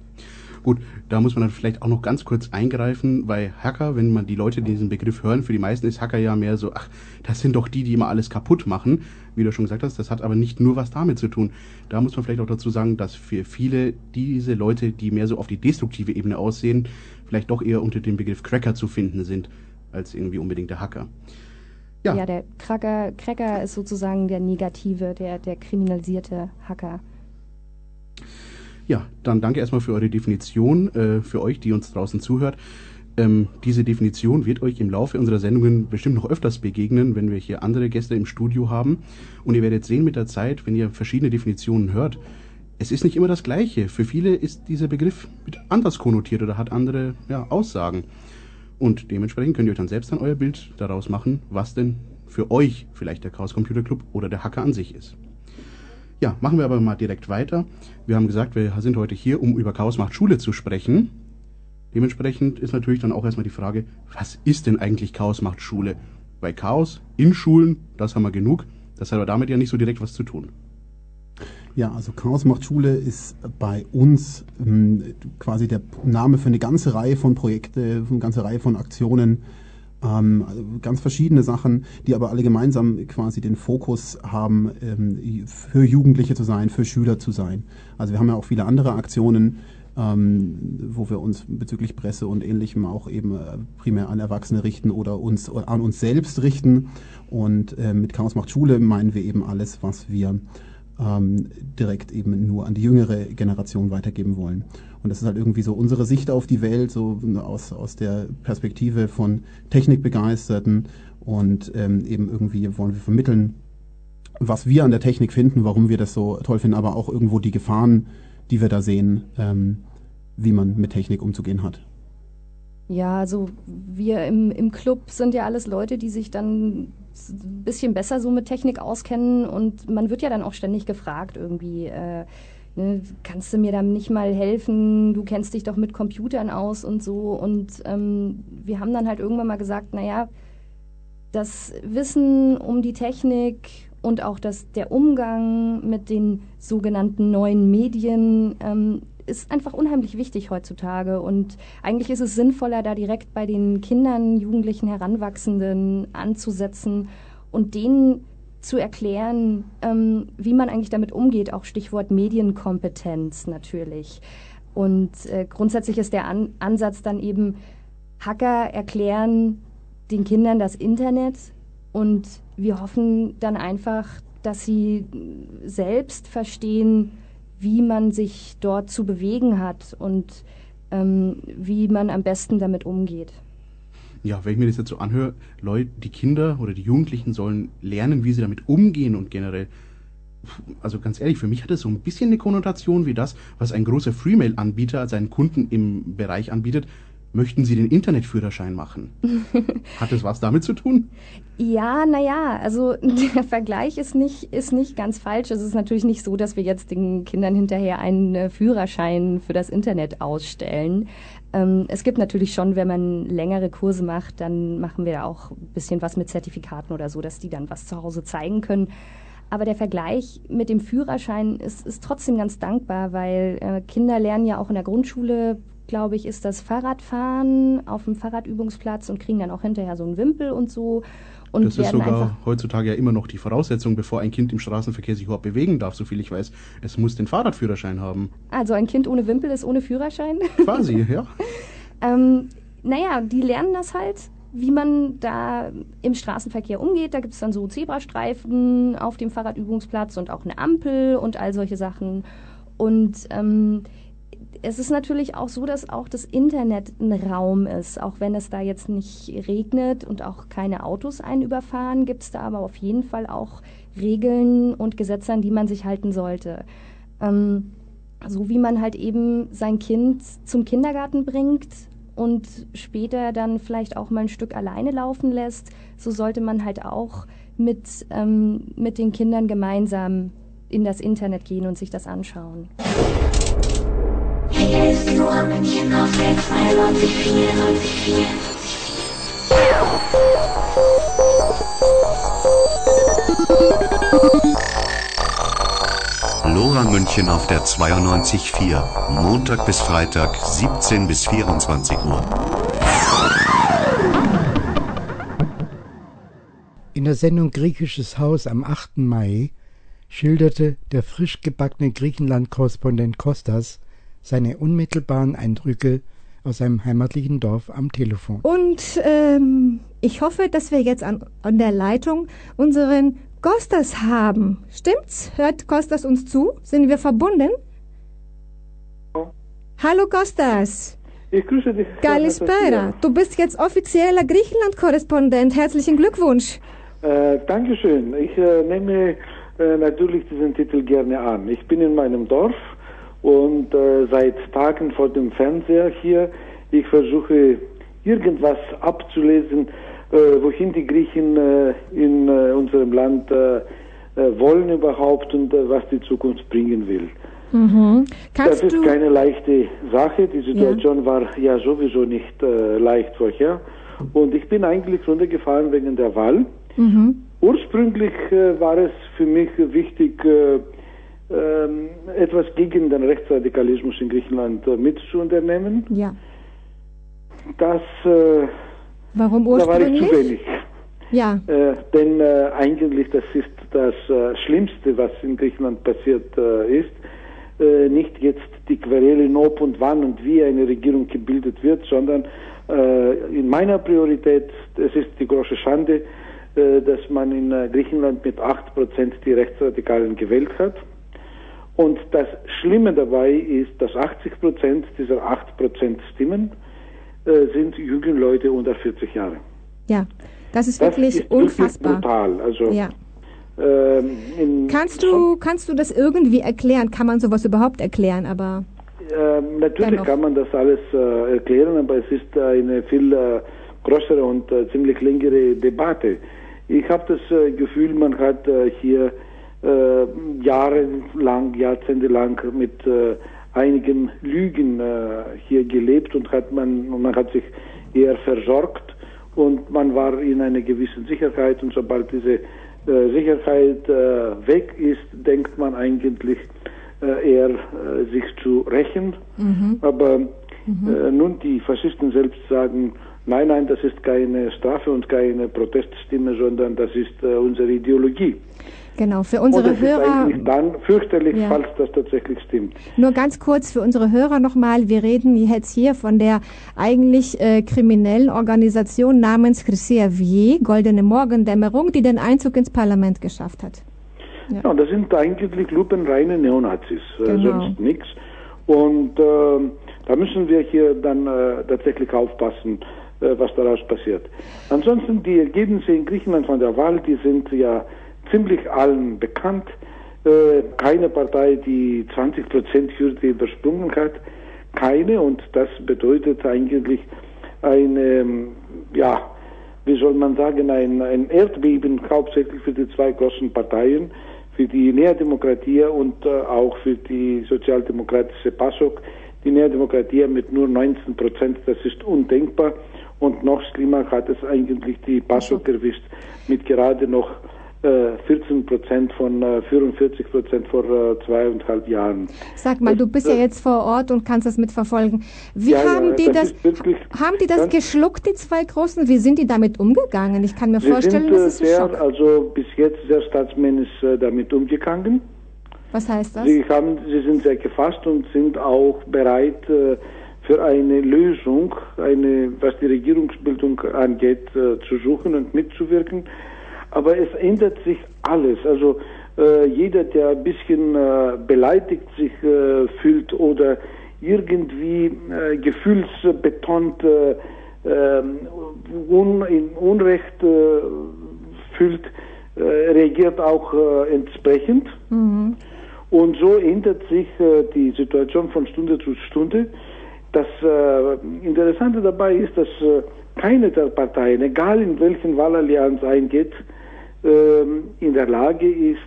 Q: Gut, da muss man dann vielleicht auch noch ganz kurz eingreifen, weil Hacker, wenn man die Leute diesen Begriff hören, für die meisten ist Hacker ja mehr so, ach, das sind doch die, die immer alles kaputt machen. Wie du schon gesagt hast, das hat aber nicht nur was damit zu tun. Da muss man vielleicht auch dazu sagen, dass für viele diese Leute, die mehr so auf die destruktive Ebene aussehen, vielleicht doch eher unter dem Begriff Cracker zu finden sind, als irgendwie unbedingt der Hacker.
S: Ja, ja der Cracker, Cracker ist sozusagen der negative, der, der kriminalisierte Hacker.
Q: Ja, dann danke erstmal für eure Definition, äh, für euch, die uns draußen zuhört. Ähm, diese Definition wird euch im Laufe unserer Sendungen bestimmt noch öfters begegnen, wenn wir hier andere Gäste im Studio haben. Und ihr werdet sehen mit der Zeit, wenn ihr verschiedene Definitionen hört, es ist nicht immer das Gleiche. Für viele ist dieser Begriff anders konnotiert oder hat andere ja, Aussagen. Und dementsprechend könnt ihr euch dann selbst dann euer Bild daraus machen, was denn für euch vielleicht der Chaos Computer Club oder der Hacker an sich ist. Ja, machen wir aber mal direkt weiter. Wir haben gesagt, wir sind heute hier, um über Chaos macht Schule zu sprechen. Dementsprechend ist natürlich dann auch erstmal die Frage, was ist denn eigentlich Chaos macht Schule? Weil Chaos in Schulen, das haben wir genug, das hat aber damit ja nicht so direkt was zu tun.
R: Ja, also Chaos macht Schule ist bei uns ähm, quasi der Name für eine ganze Reihe von Projekten, eine ganze Reihe von Aktionen, ähm, ganz verschiedene Sachen, die aber alle gemeinsam quasi den Fokus haben, ähm, für Jugendliche zu sein, für Schüler zu sein. Also wir haben ja auch viele andere Aktionen, ähm, wo wir uns bezüglich Presse und ähnlichem auch eben äh, primär an Erwachsene richten oder uns oder an uns selbst richten. Und äh, mit Chaos macht Schule meinen wir eben alles, was wir ähm, direkt eben nur an die jüngere Generation weitergeben wollen. Und das ist halt irgendwie so unsere Sicht auf die Welt, so aus, aus der Perspektive von Technikbegeisterten und ähm, eben irgendwie wollen wir vermitteln, was wir an der Technik finden, warum wir das so toll finden, aber auch irgendwo die Gefahren, die wir da sehen, ähm, wie man mit Technik umzugehen hat.
S: Ja, also wir im, im Club sind ja alles Leute, die sich dann ein bisschen besser so mit Technik auskennen und man wird ja dann auch ständig gefragt irgendwie, äh, ne, kannst du mir da nicht mal helfen, du kennst dich doch mit Computern aus und so. Und ähm, wir haben dann halt irgendwann mal gesagt, naja, das Wissen um die Technik und auch das, der Umgang mit den sogenannten neuen Medien ähm, ist einfach unheimlich wichtig heutzutage. Und eigentlich ist es sinnvoller, da direkt bei den Kindern, Jugendlichen, Heranwachsenden anzusetzen und denen zu erklären, ähm, wie man eigentlich damit umgeht, auch Stichwort Medienkompetenz natürlich. Und äh, grundsätzlich ist der An Ansatz dann eben, Hacker erklären den Kindern das Internet und wir hoffen dann einfach, dass sie selbst verstehen, wie man sich dort zu bewegen hat und ähm, wie man am besten damit umgeht.
Q: Ja, wenn ich mir das jetzt so anhöre, Leute, die Kinder oder die Jugendlichen sollen lernen, wie sie damit umgehen und generell. Also ganz ehrlich, für mich hat das so ein bisschen eine Konnotation wie das, was ein großer Freemail-Anbieter seinen Kunden im Bereich anbietet möchten Sie den Internetführerschein machen? Hat das was damit zu tun?
S: Ja, naja, also der Vergleich ist nicht, ist nicht ganz falsch. Es ist natürlich nicht so, dass wir jetzt den Kindern hinterher einen äh, Führerschein für das Internet ausstellen. Ähm, es gibt natürlich schon, wenn man längere Kurse macht, dann machen wir auch ein bisschen was mit Zertifikaten oder so, dass die dann was zu Hause zeigen können. Aber der Vergleich mit dem Führerschein ist, ist trotzdem ganz dankbar, weil äh, Kinder lernen ja auch in der Grundschule glaube ich, ist das Fahrradfahren auf dem Fahrradübungsplatz und kriegen dann auch hinterher so einen Wimpel und so. Und
Q: das ist sogar heutzutage ja immer noch die Voraussetzung, bevor ein Kind im Straßenverkehr sich überhaupt bewegen darf, soviel ich weiß. Es muss den Fahrradführerschein haben.
S: Also ein Kind ohne Wimpel ist ohne Führerschein?
Q: Quasi, ja.
S: ähm, naja, die lernen das halt, wie man da im Straßenverkehr umgeht. Da gibt es dann so Zebrastreifen auf dem Fahrradübungsplatz und auch eine Ampel und all solche Sachen. Und ähm, es ist natürlich auch so, dass auch das Internet ein Raum ist. Auch wenn es da jetzt nicht regnet und auch keine Autos einen überfahren, gibt es da aber auf jeden Fall auch Regeln und Gesetze, an die man sich halten sollte. Ähm, so wie man halt eben sein Kind zum Kindergarten bringt und später dann vielleicht auch mal ein Stück alleine laufen lässt, so sollte man halt auch mit, ähm, mit den Kindern gemeinsam in das Internet gehen und sich das anschauen. 92,
T: Lora München auf der 92.4. Montag bis Freitag, 17 bis 24 Uhr.
C: In der Sendung Griechisches Haus am 8. Mai schilderte der frisch gebackene Griechenland-Korrespondent Kostas seine unmittelbaren Eindrücke aus seinem heimatlichen Dorf am Telefon.
U: Und ähm, ich hoffe, dass wir jetzt an, an der Leitung unseren Kostas haben. Stimmt's? Hört Kostas uns zu? Sind wir verbunden? Hallo Kostas.
V: Ich grüße dich.
U: Kalispera. Du bist jetzt offizieller Griechenland-Korrespondent. Herzlichen Glückwunsch.
V: Äh, Dankeschön. Ich äh, nehme äh, natürlich diesen Titel gerne an. Ich bin in meinem Dorf und äh, seit Tagen vor dem Fernseher hier. Ich versuche irgendwas abzulesen, äh, wohin die Griechen äh, in unserem Land wollen überhaupt und was die Zukunft bringen will.
U: Mhm.
V: das ist keine leichte Sache. Die Situation ja. war ja sowieso nicht leicht vorher. Und ich bin eigentlich runtergefahren wegen der Wahl. Mhm. Ursprünglich äh, war es für mich wichtig, äh, äh, etwas gegen den Rechtsradikalismus in Griechenland äh, mitzuunternehmen.
U: Ja.
V: Das äh,
U: Warum
V: ursprünglich? Da war ich zu wenig.
U: Ja.
V: Äh, denn eigentlich das ist das Schlimmste, was in Griechenland passiert ist. nicht jetzt die Querele in ob und wann und wie eine Regierung gebildet wird, sondern in meiner Priorität, es ist die große Schande, äh, dass man in äh, Griechenland mit 8% die Rechtsradikalen gewählt hat. Und das Schlimme dabei ist, dass 80% dieser 8% Stimmen äh, sind junge Leute unter 40 Jahre.
U: Ja, das ist das wirklich ist unfassbar.
V: brutal. Also,
U: ja. ähm, kannst, du, kannst du das irgendwie erklären? Kann man sowas überhaupt erklären? Aber
V: ähm, natürlich dennoch. kann man das alles äh, erklären, aber es ist eine viel äh, größere und äh, ziemlich längere Debatte. Ich habe das äh, Gefühl, man hat äh, hier äh, jahrelang, jahrzehntelang mit äh, einigen Lügen äh, hier gelebt und hat man, man hat sich eher versorgt und man war in einer gewissen Sicherheit und sobald diese äh, Sicherheit weg ist, denkt man eigentlich eher sich zu rächen. Mhm. Aber mhm. nun die Faschisten selbst sagen, Nein, nein, das ist keine Strafe und keine Proteststimme, sondern das ist äh, unsere Ideologie.
U: Genau, für unsere
V: und das
U: Hörer.
V: Ist dann fürchterlich, ja. falls das tatsächlich stimmt.
U: Nur ganz kurz für unsere Hörer nochmal. Wir reden jetzt hier von der eigentlich äh, kriminellen Organisation namens Chrysia Goldene Morgendämmerung, die den Einzug ins Parlament geschafft hat.
V: Ja, ja das sind eigentlich lupenreine Neonazis, äh, genau. sonst nichts. Und äh, da müssen wir hier dann äh, tatsächlich aufpassen äh, was daraus passiert. Ansonsten die Ergebnisse in Griechenland von der Wahl, die sind ja ziemlich allen bekannt. Äh, keine Partei, die 20 Prozent Hürde übersprungen hat, keine und das bedeutet eigentlich eine, ja, wie soll man sagen, ein, ein Erdbeben hauptsächlich für die zwei großen Parteien, für die Näherdemokratie und äh, auch für die sozialdemokratische PASOK. Die Näherdemokratie mit nur 19 Prozent, das ist undenkbar. Und noch schlimmer hat es eigentlich die PASOK erwischt mit gerade noch 14 Prozent von äh, 44 Prozent vor äh, zweieinhalb Jahren.
U: Sag mal, du bist ja jetzt vor Ort und kannst das mitverfolgen. Wie ja, haben ja, die das, das haben die das geschluckt, die zwei Großen? Wie sind die damit umgegangen? Ich kann mir vorstellen,
V: sind,
U: das ist ein
V: sehr,
U: Schock.
V: Also bis jetzt sehr staatsmännisch äh, damit umgegangen.
U: Was heißt das?
V: Sie, haben, sie sind sehr gefasst und sind auch bereit, äh, für eine Lösung, eine, was die Regierungsbildung angeht, äh, zu suchen und mitzuwirken. Aber es ändert sich alles. Also äh, jeder, der ein bisschen äh, beleidigt sich äh, fühlt oder irgendwie äh, gefühlsbetont äh, ähm, un, in Unrecht fühlt, reagiert auch entsprechend. Mhm. Und so ändert sich die Situation von Stunde zu Stunde. Das äh, Interessante dabei ist, dass äh, keine der Parteien, egal in welchen Wahlallianz eingeht, äh, in der Lage ist,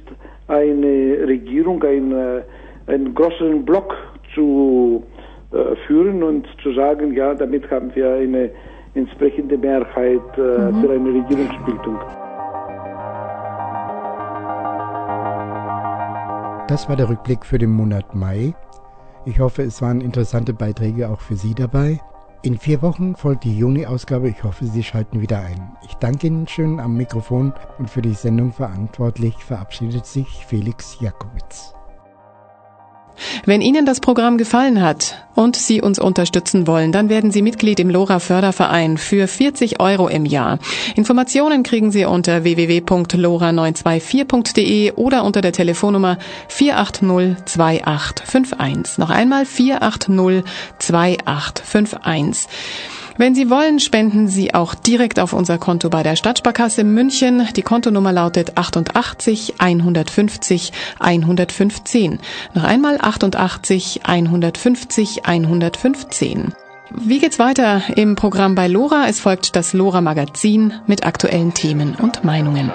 V: eine Regierung, ein, äh, einen größeren Block zu äh, führen und zu sagen, ja, damit haben wir eine entsprechende Mehrheit äh, mhm. für eine Regierungsbildung.
C: Das war der Rückblick für den Monat Mai. Ich hoffe, es waren interessante Beiträge auch für Sie dabei. In vier Wochen folgt die Juni-Ausgabe. Ich hoffe, Sie schalten wieder ein. Ich danke Ihnen schön am Mikrofon und für die Sendung verantwortlich verabschiedet sich Felix Jakowitz.
W: Wenn Ihnen das Programm gefallen hat und Sie uns unterstützen wollen, dann werden Sie Mitglied im LoRa Förderverein für 40 Euro im Jahr. Informationen kriegen Sie unter www.lora924.de oder unter der Telefonnummer 4802851. Noch einmal 4802851. Wenn Sie wollen, spenden Sie auch direkt auf unser Konto bei der Stadtsparkasse München. Die Kontonummer lautet 88 150 115. Noch einmal 88 150 115. Wie geht's weiter im Programm bei Lora? Es folgt das Lora Magazin mit aktuellen Themen und Meinungen.